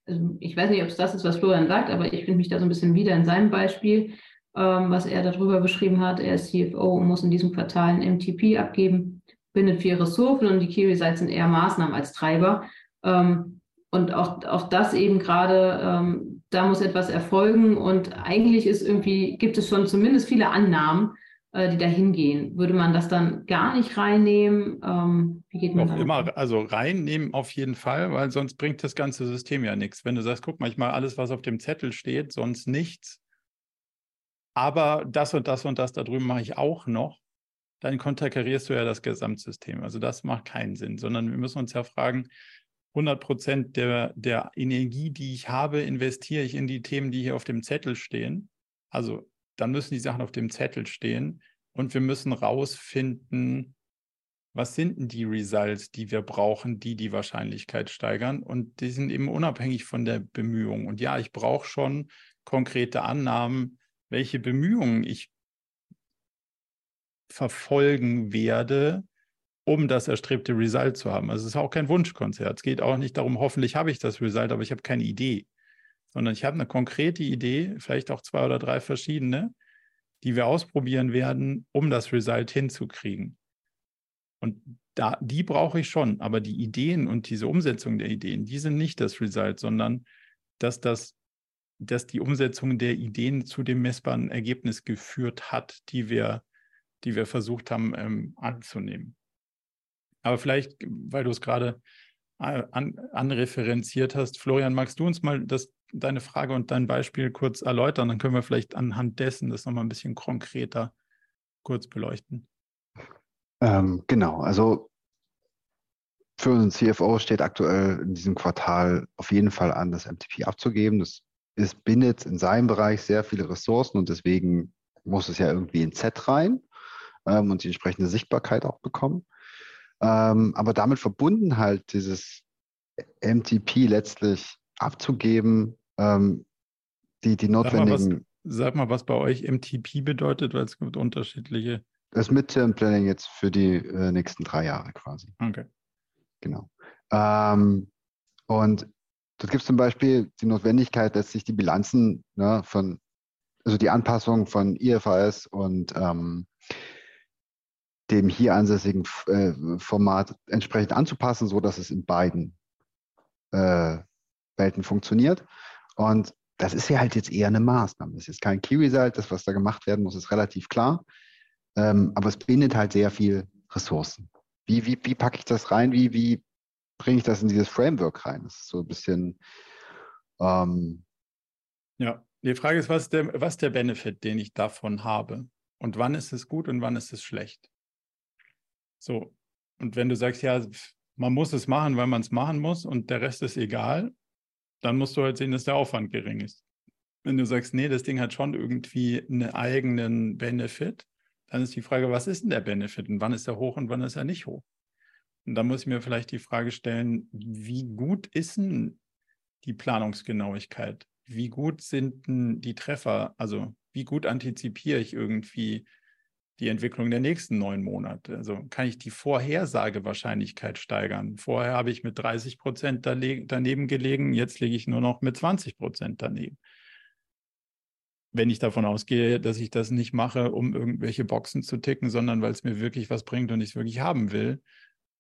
Also ich weiß nicht, ob es das ist, was Florian sagt, aber ich finde mich da so ein bisschen wieder in seinem Beispiel, was er darüber beschrieben hat. Er ist CFO und muss in diesem Quartal ein MTP abgeben bindet viel Ressourcen und die Key Results sind eher Maßnahmen als Treiber. Ähm, und auch, auch das eben gerade, ähm, da muss etwas erfolgen und eigentlich ist irgendwie, gibt es schon zumindest viele Annahmen, äh, die dahin gehen. Würde man das dann gar nicht reinnehmen? Ähm, wie geht man Auch immer, also reinnehmen auf jeden Fall, weil sonst bringt das ganze System ja nichts. Wenn du sagst, guck manchmal alles, was auf dem Zettel steht, sonst nichts, aber das und das und das da drüben mache ich auch noch, dann konterkarierst du ja das Gesamtsystem. Also das macht keinen Sinn, sondern wir müssen uns ja fragen, 100 Prozent der, der Energie, die ich habe, investiere ich in die Themen, die hier auf dem Zettel stehen. Also dann müssen die Sachen auf dem Zettel stehen und wir müssen rausfinden, was sind denn die Results, die wir brauchen, die die Wahrscheinlichkeit steigern. Und die sind eben unabhängig von der Bemühung. Und ja, ich brauche schon konkrete Annahmen, welche Bemühungen ich verfolgen werde, um das erstrebte Result zu haben. Also es ist auch kein Wunschkonzert. Es geht auch nicht darum, hoffentlich habe ich das Result, aber ich habe keine Idee sondern ich habe eine konkrete Idee, vielleicht auch zwei oder drei verschiedene, die wir ausprobieren werden, um das Result hinzukriegen. Und da, die brauche ich schon, aber die Ideen und diese Umsetzung der Ideen, die sind nicht das Result, sondern dass das, dass die Umsetzung der Ideen zu dem messbaren Ergebnis geführt hat, die wir, die wir versucht haben ähm, anzunehmen. Aber vielleicht, weil du es gerade äh, an, anreferenziert hast, Florian, magst du uns mal das deine Frage und dein Beispiel kurz erläutern? Dann können wir vielleicht anhand dessen das nochmal ein bisschen konkreter kurz beleuchten. Ähm, genau, also für unseren CFO steht aktuell in diesem Quartal auf jeden Fall an, das MTP abzugeben. Das ist, bindet in seinem Bereich sehr viele Ressourcen und deswegen muss es ja irgendwie in Z rein ähm, und die entsprechende Sichtbarkeit auch bekommen. Ähm, aber damit verbunden halt dieses MTP letztlich abzugeben, ähm, die, die notwendigen. Sag mal, was, sag mal, was bei euch MTP bedeutet, weil es gibt unterschiedliche. Das Midterm Planning jetzt für die äh, nächsten drei Jahre quasi. Okay. Genau. Ähm, und das gibt zum Beispiel die Notwendigkeit, sich die Bilanzen ne, von, also die Anpassung von IFRS und ähm, dem hier ansässigen äh, Format entsprechend anzupassen, so dass es in beiden äh, Welten funktioniert. Und das ist ja halt jetzt eher eine Maßnahme. Das ist jetzt kein Key Result. Das, was da gemacht werden muss, ist relativ klar. Ähm, aber es bindet halt sehr viel Ressourcen. Wie, wie, wie packe ich das rein? Wie, wie bringe ich das in dieses Framework rein? Das ist so ein bisschen. Ähm, ja, die Frage ist, was der, was der Benefit, den ich davon habe? Und wann ist es gut und wann ist es schlecht? So. Und wenn du sagst, ja, man muss es machen, weil man es machen muss und der Rest ist egal, dann musst du halt sehen, dass der Aufwand gering ist. Wenn du sagst, nee, das Ding hat schon irgendwie einen eigenen Benefit, dann ist die Frage, was ist denn der Benefit und wann ist er hoch und wann ist er nicht hoch? Und da muss ich mir vielleicht die Frage stellen, wie gut ist denn die Planungsgenauigkeit? Wie gut sind denn die Treffer? Also wie gut antizipiere ich irgendwie die Entwicklung der nächsten neun Monate. Also kann ich die Vorhersagewahrscheinlichkeit steigern. Vorher habe ich mit 30 Prozent daneben gelegen, jetzt lege ich nur noch mit 20 Prozent daneben. Wenn ich davon ausgehe, dass ich das nicht mache, um irgendwelche Boxen zu ticken, sondern weil es mir wirklich was bringt und ich es wirklich haben will,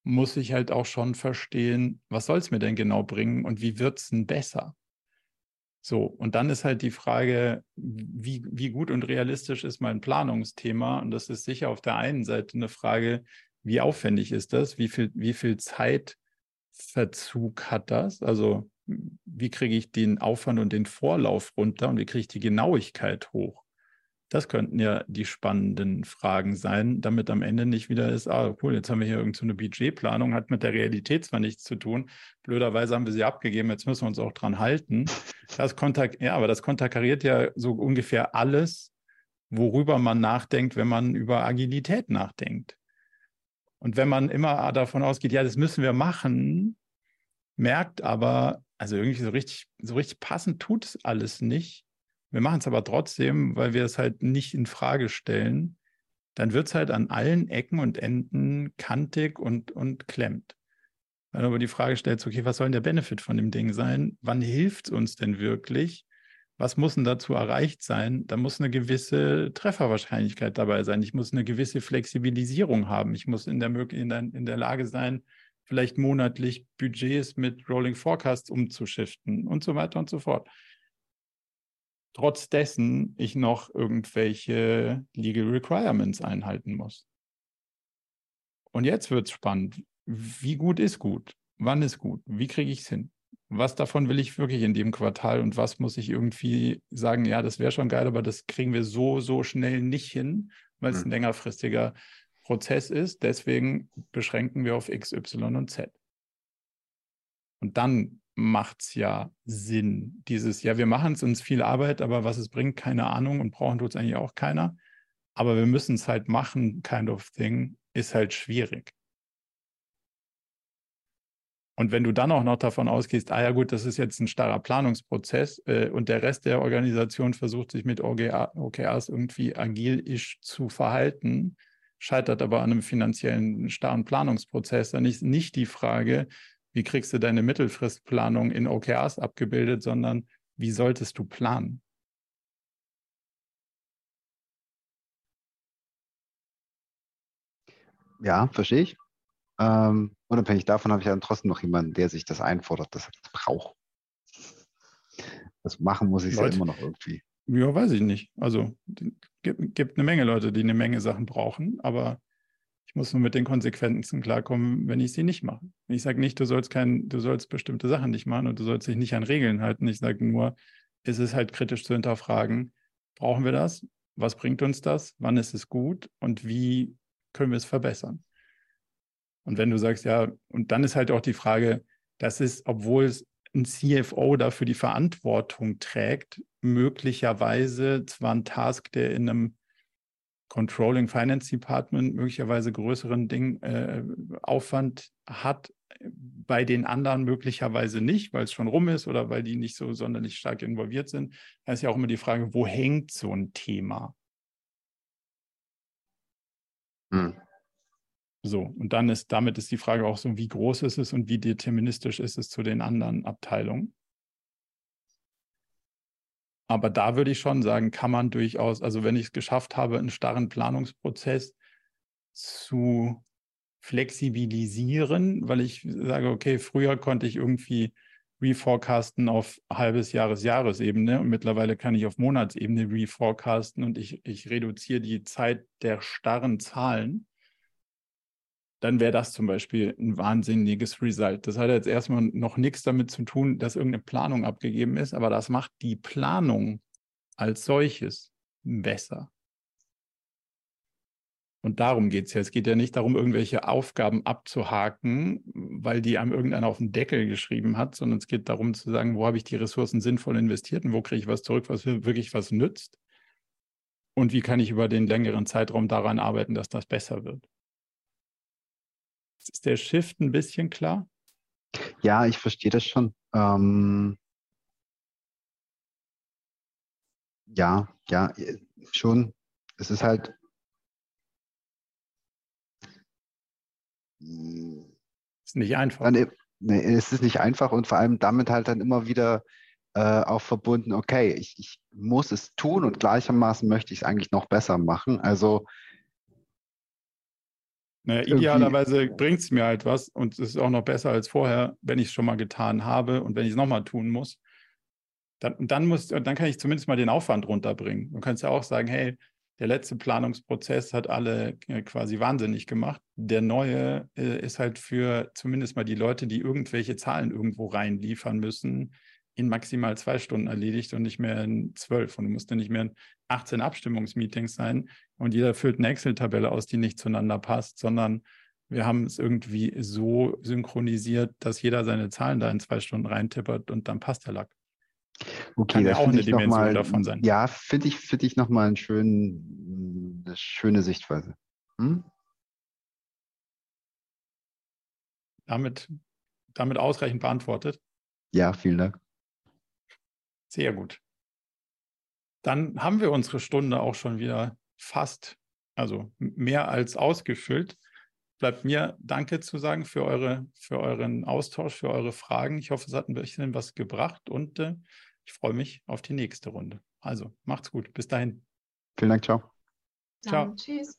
muss ich halt auch schon verstehen, was soll es mir denn genau bringen und wie wird es denn besser? So, und dann ist halt die Frage, wie, wie gut und realistisch ist mein Planungsthema? Und das ist sicher auf der einen Seite eine Frage, wie aufwendig ist das? Wie viel, wie viel Zeitverzug hat das? Also, wie kriege ich den Aufwand und den Vorlauf runter und wie kriege ich die Genauigkeit hoch? Das könnten ja die spannenden Fragen sein, damit am Ende nicht wieder ist, ah, cool, jetzt haben wir hier irgendeine so Budgetplanung, hat mit der Realität zwar nichts zu tun. Blöderweise haben wir sie abgegeben, jetzt müssen wir uns auch dran halten. Das kontakt, ja, aber das konterkariert ja so ungefähr alles, worüber man nachdenkt, wenn man über Agilität nachdenkt. Und wenn man immer davon ausgeht, ja, das müssen wir machen, merkt aber, also irgendwie so richtig, so richtig passend tut es alles nicht wir machen es aber trotzdem, weil wir es halt nicht in Frage stellen. Dann wird es halt an allen Ecken und Enden kantig und, und klemmt. Wenn du aber die Frage stellst, okay, was soll denn der Benefit von dem Ding sein? Wann hilft es uns denn wirklich? Was muss denn dazu erreicht sein? Da muss eine gewisse Trefferwahrscheinlichkeit dabei sein. Ich muss eine gewisse Flexibilisierung haben. Ich muss in der, in der, in der Lage sein, vielleicht monatlich Budgets mit Rolling Forecasts umzuschiften und so weiter und so fort. Trotz dessen ich noch irgendwelche Legal Requirements einhalten muss. Und jetzt wird es spannend. Wie gut ist gut? Wann ist gut? Wie kriege ich es hin? Was davon will ich wirklich in dem Quartal und was muss ich irgendwie sagen, ja, das wäre schon geil, aber das kriegen wir so, so schnell nicht hin, weil es ein mhm. längerfristiger Prozess ist. Deswegen beschränken wir auf X, Y und Z. Und dann macht es ja Sinn. Dieses, ja, wir machen es uns viel Arbeit, aber was es bringt, keine Ahnung und brauchen tut es eigentlich auch keiner. Aber wir müssen es halt machen, kind of thing, ist halt schwierig. Und wenn du dann auch noch davon ausgehst, ah ja gut, das ist jetzt ein starrer Planungsprozess äh, und der Rest der Organisation versucht sich mit OGA, OKRs irgendwie agil-isch zu verhalten, scheitert aber an einem finanziellen starren Planungsprozess, dann ist nicht die Frage, wie kriegst du deine Mittelfristplanung in OKRs abgebildet, sondern wie solltest du planen? Ja, verstehe ich. Ähm, unabhängig davon habe ich dann trotzdem noch jemanden, der sich das einfordert, dass er das braucht. Das machen muss ich ja immer noch irgendwie. Ja, weiß ich nicht. Also gibt, gibt eine Menge Leute, die eine Menge Sachen brauchen, aber ich muss nur mit den Konsequenzen klarkommen, wenn ich sie nicht mache. Ich sage nicht, du sollst kein, du sollst bestimmte Sachen nicht machen und du sollst dich nicht an Regeln halten. Ich sage nur, ist es halt kritisch zu hinterfragen, brauchen wir das? Was bringt uns das? Wann ist es gut? Und wie können wir es verbessern? Und wenn du sagst, ja, und dann ist halt auch die Frage, das ist, obwohl es ein CFO dafür die Verantwortung trägt, möglicherweise zwar ein Task, der in einem Controlling Finance Department möglicherweise größeren Ding, äh, Aufwand hat, bei den anderen möglicherweise nicht, weil es schon rum ist oder weil die nicht so sonderlich stark involviert sind. Da ist ja auch immer die Frage, wo hängt so ein Thema? Hm. So, und dann ist, damit ist die Frage auch so, wie groß ist es und wie deterministisch ist es zu den anderen Abteilungen. Aber da würde ich schon sagen, kann man durchaus, also wenn ich es geschafft habe, einen starren Planungsprozess zu flexibilisieren, weil ich sage, okay, früher konnte ich irgendwie reforecasten auf halbes Jahres Jahresebene und mittlerweile kann ich auf Monatsebene reforecasten und ich, ich reduziere die Zeit der starren Zahlen dann wäre das zum Beispiel ein wahnsinniges Result. Das hat jetzt erstmal noch nichts damit zu tun, dass irgendeine Planung abgegeben ist, aber das macht die Planung als solches besser. Und darum geht es ja. Es geht ja nicht darum, irgendwelche Aufgaben abzuhaken, weil die einem irgendeiner auf den Deckel geschrieben hat, sondern es geht darum zu sagen, wo habe ich die Ressourcen sinnvoll investiert und wo kriege ich was zurück, was wirklich was nützt. Und wie kann ich über den längeren Zeitraum daran arbeiten, dass das besser wird. Ist der Shift ein bisschen klar? Ja, ich verstehe das schon. Ähm, ja, ja, schon. Es ist halt. Ist nicht einfach. Dann, nee, es ist nicht einfach und vor allem damit halt dann immer wieder äh, auch verbunden, okay, ich, ich muss es tun und gleichermaßen möchte ich es eigentlich noch besser machen. Also naja, idealerweise bringt es mir halt was und es ist auch noch besser als vorher, wenn ich es schon mal getan habe und wenn ich es nochmal tun muss. Dann, dann, muss, dann kann ich zumindest mal den Aufwand runterbringen. Du kannst ja auch sagen, hey, der letzte Planungsprozess hat alle äh, quasi wahnsinnig gemacht. Der neue äh, ist halt für zumindest mal die Leute, die irgendwelche Zahlen irgendwo reinliefern müssen, in maximal zwei Stunden erledigt und nicht mehr in zwölf. Und du musst ja nicht mehr in 18 Abstimmungsmeetings sein und jeder füllt eine Excel-Tabelle aus, die nicht zueinander passt, sondern wir haben es irgendwie so synchronisiert, dass jeder seine Zahlen da in zwei Stunden reintippert und dann passt der Lack. Okay, Kann ja auch eine Dimension mal, davon sein. Ja, finde ich, find ich nochmal ein schön, eine schöne Sichtweise. Hm? Damit, damit ausreichend beantwortet. Ja, vielen Dank. Sehr gut. Dann haben wir unsere Stunde auch schon wieder fast, also mehr als ausgefüllt. Bleibt mir Danke zu sagen für, eure, für euren Austausch, für eure Fragen. Ich hoffe, es hat ein bisschen was gebracht und äh, ich freue mich auf die nächste Runde. Also macht's gut. Bis dahin. Vielen Dank. Ciao. Ciao. Tschüss.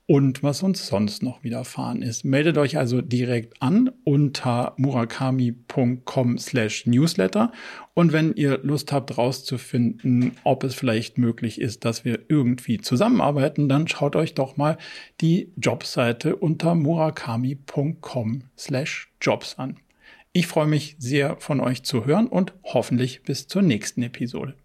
und was uns sonst noch widerfahren ist. Meldet euch also direkt an unter murakami.com slash newsletter und wenn ihr Lust habt rauszufinden, ob es vielleicht möglich ist, dass wir irgendwie zusammenarbeiten, dann schaut euch doch mal die Jobseite unter murakami.com slash jobs an. Ich freue mich sehr von euch zu hören und hoffentlich bis zur nächsten Episode.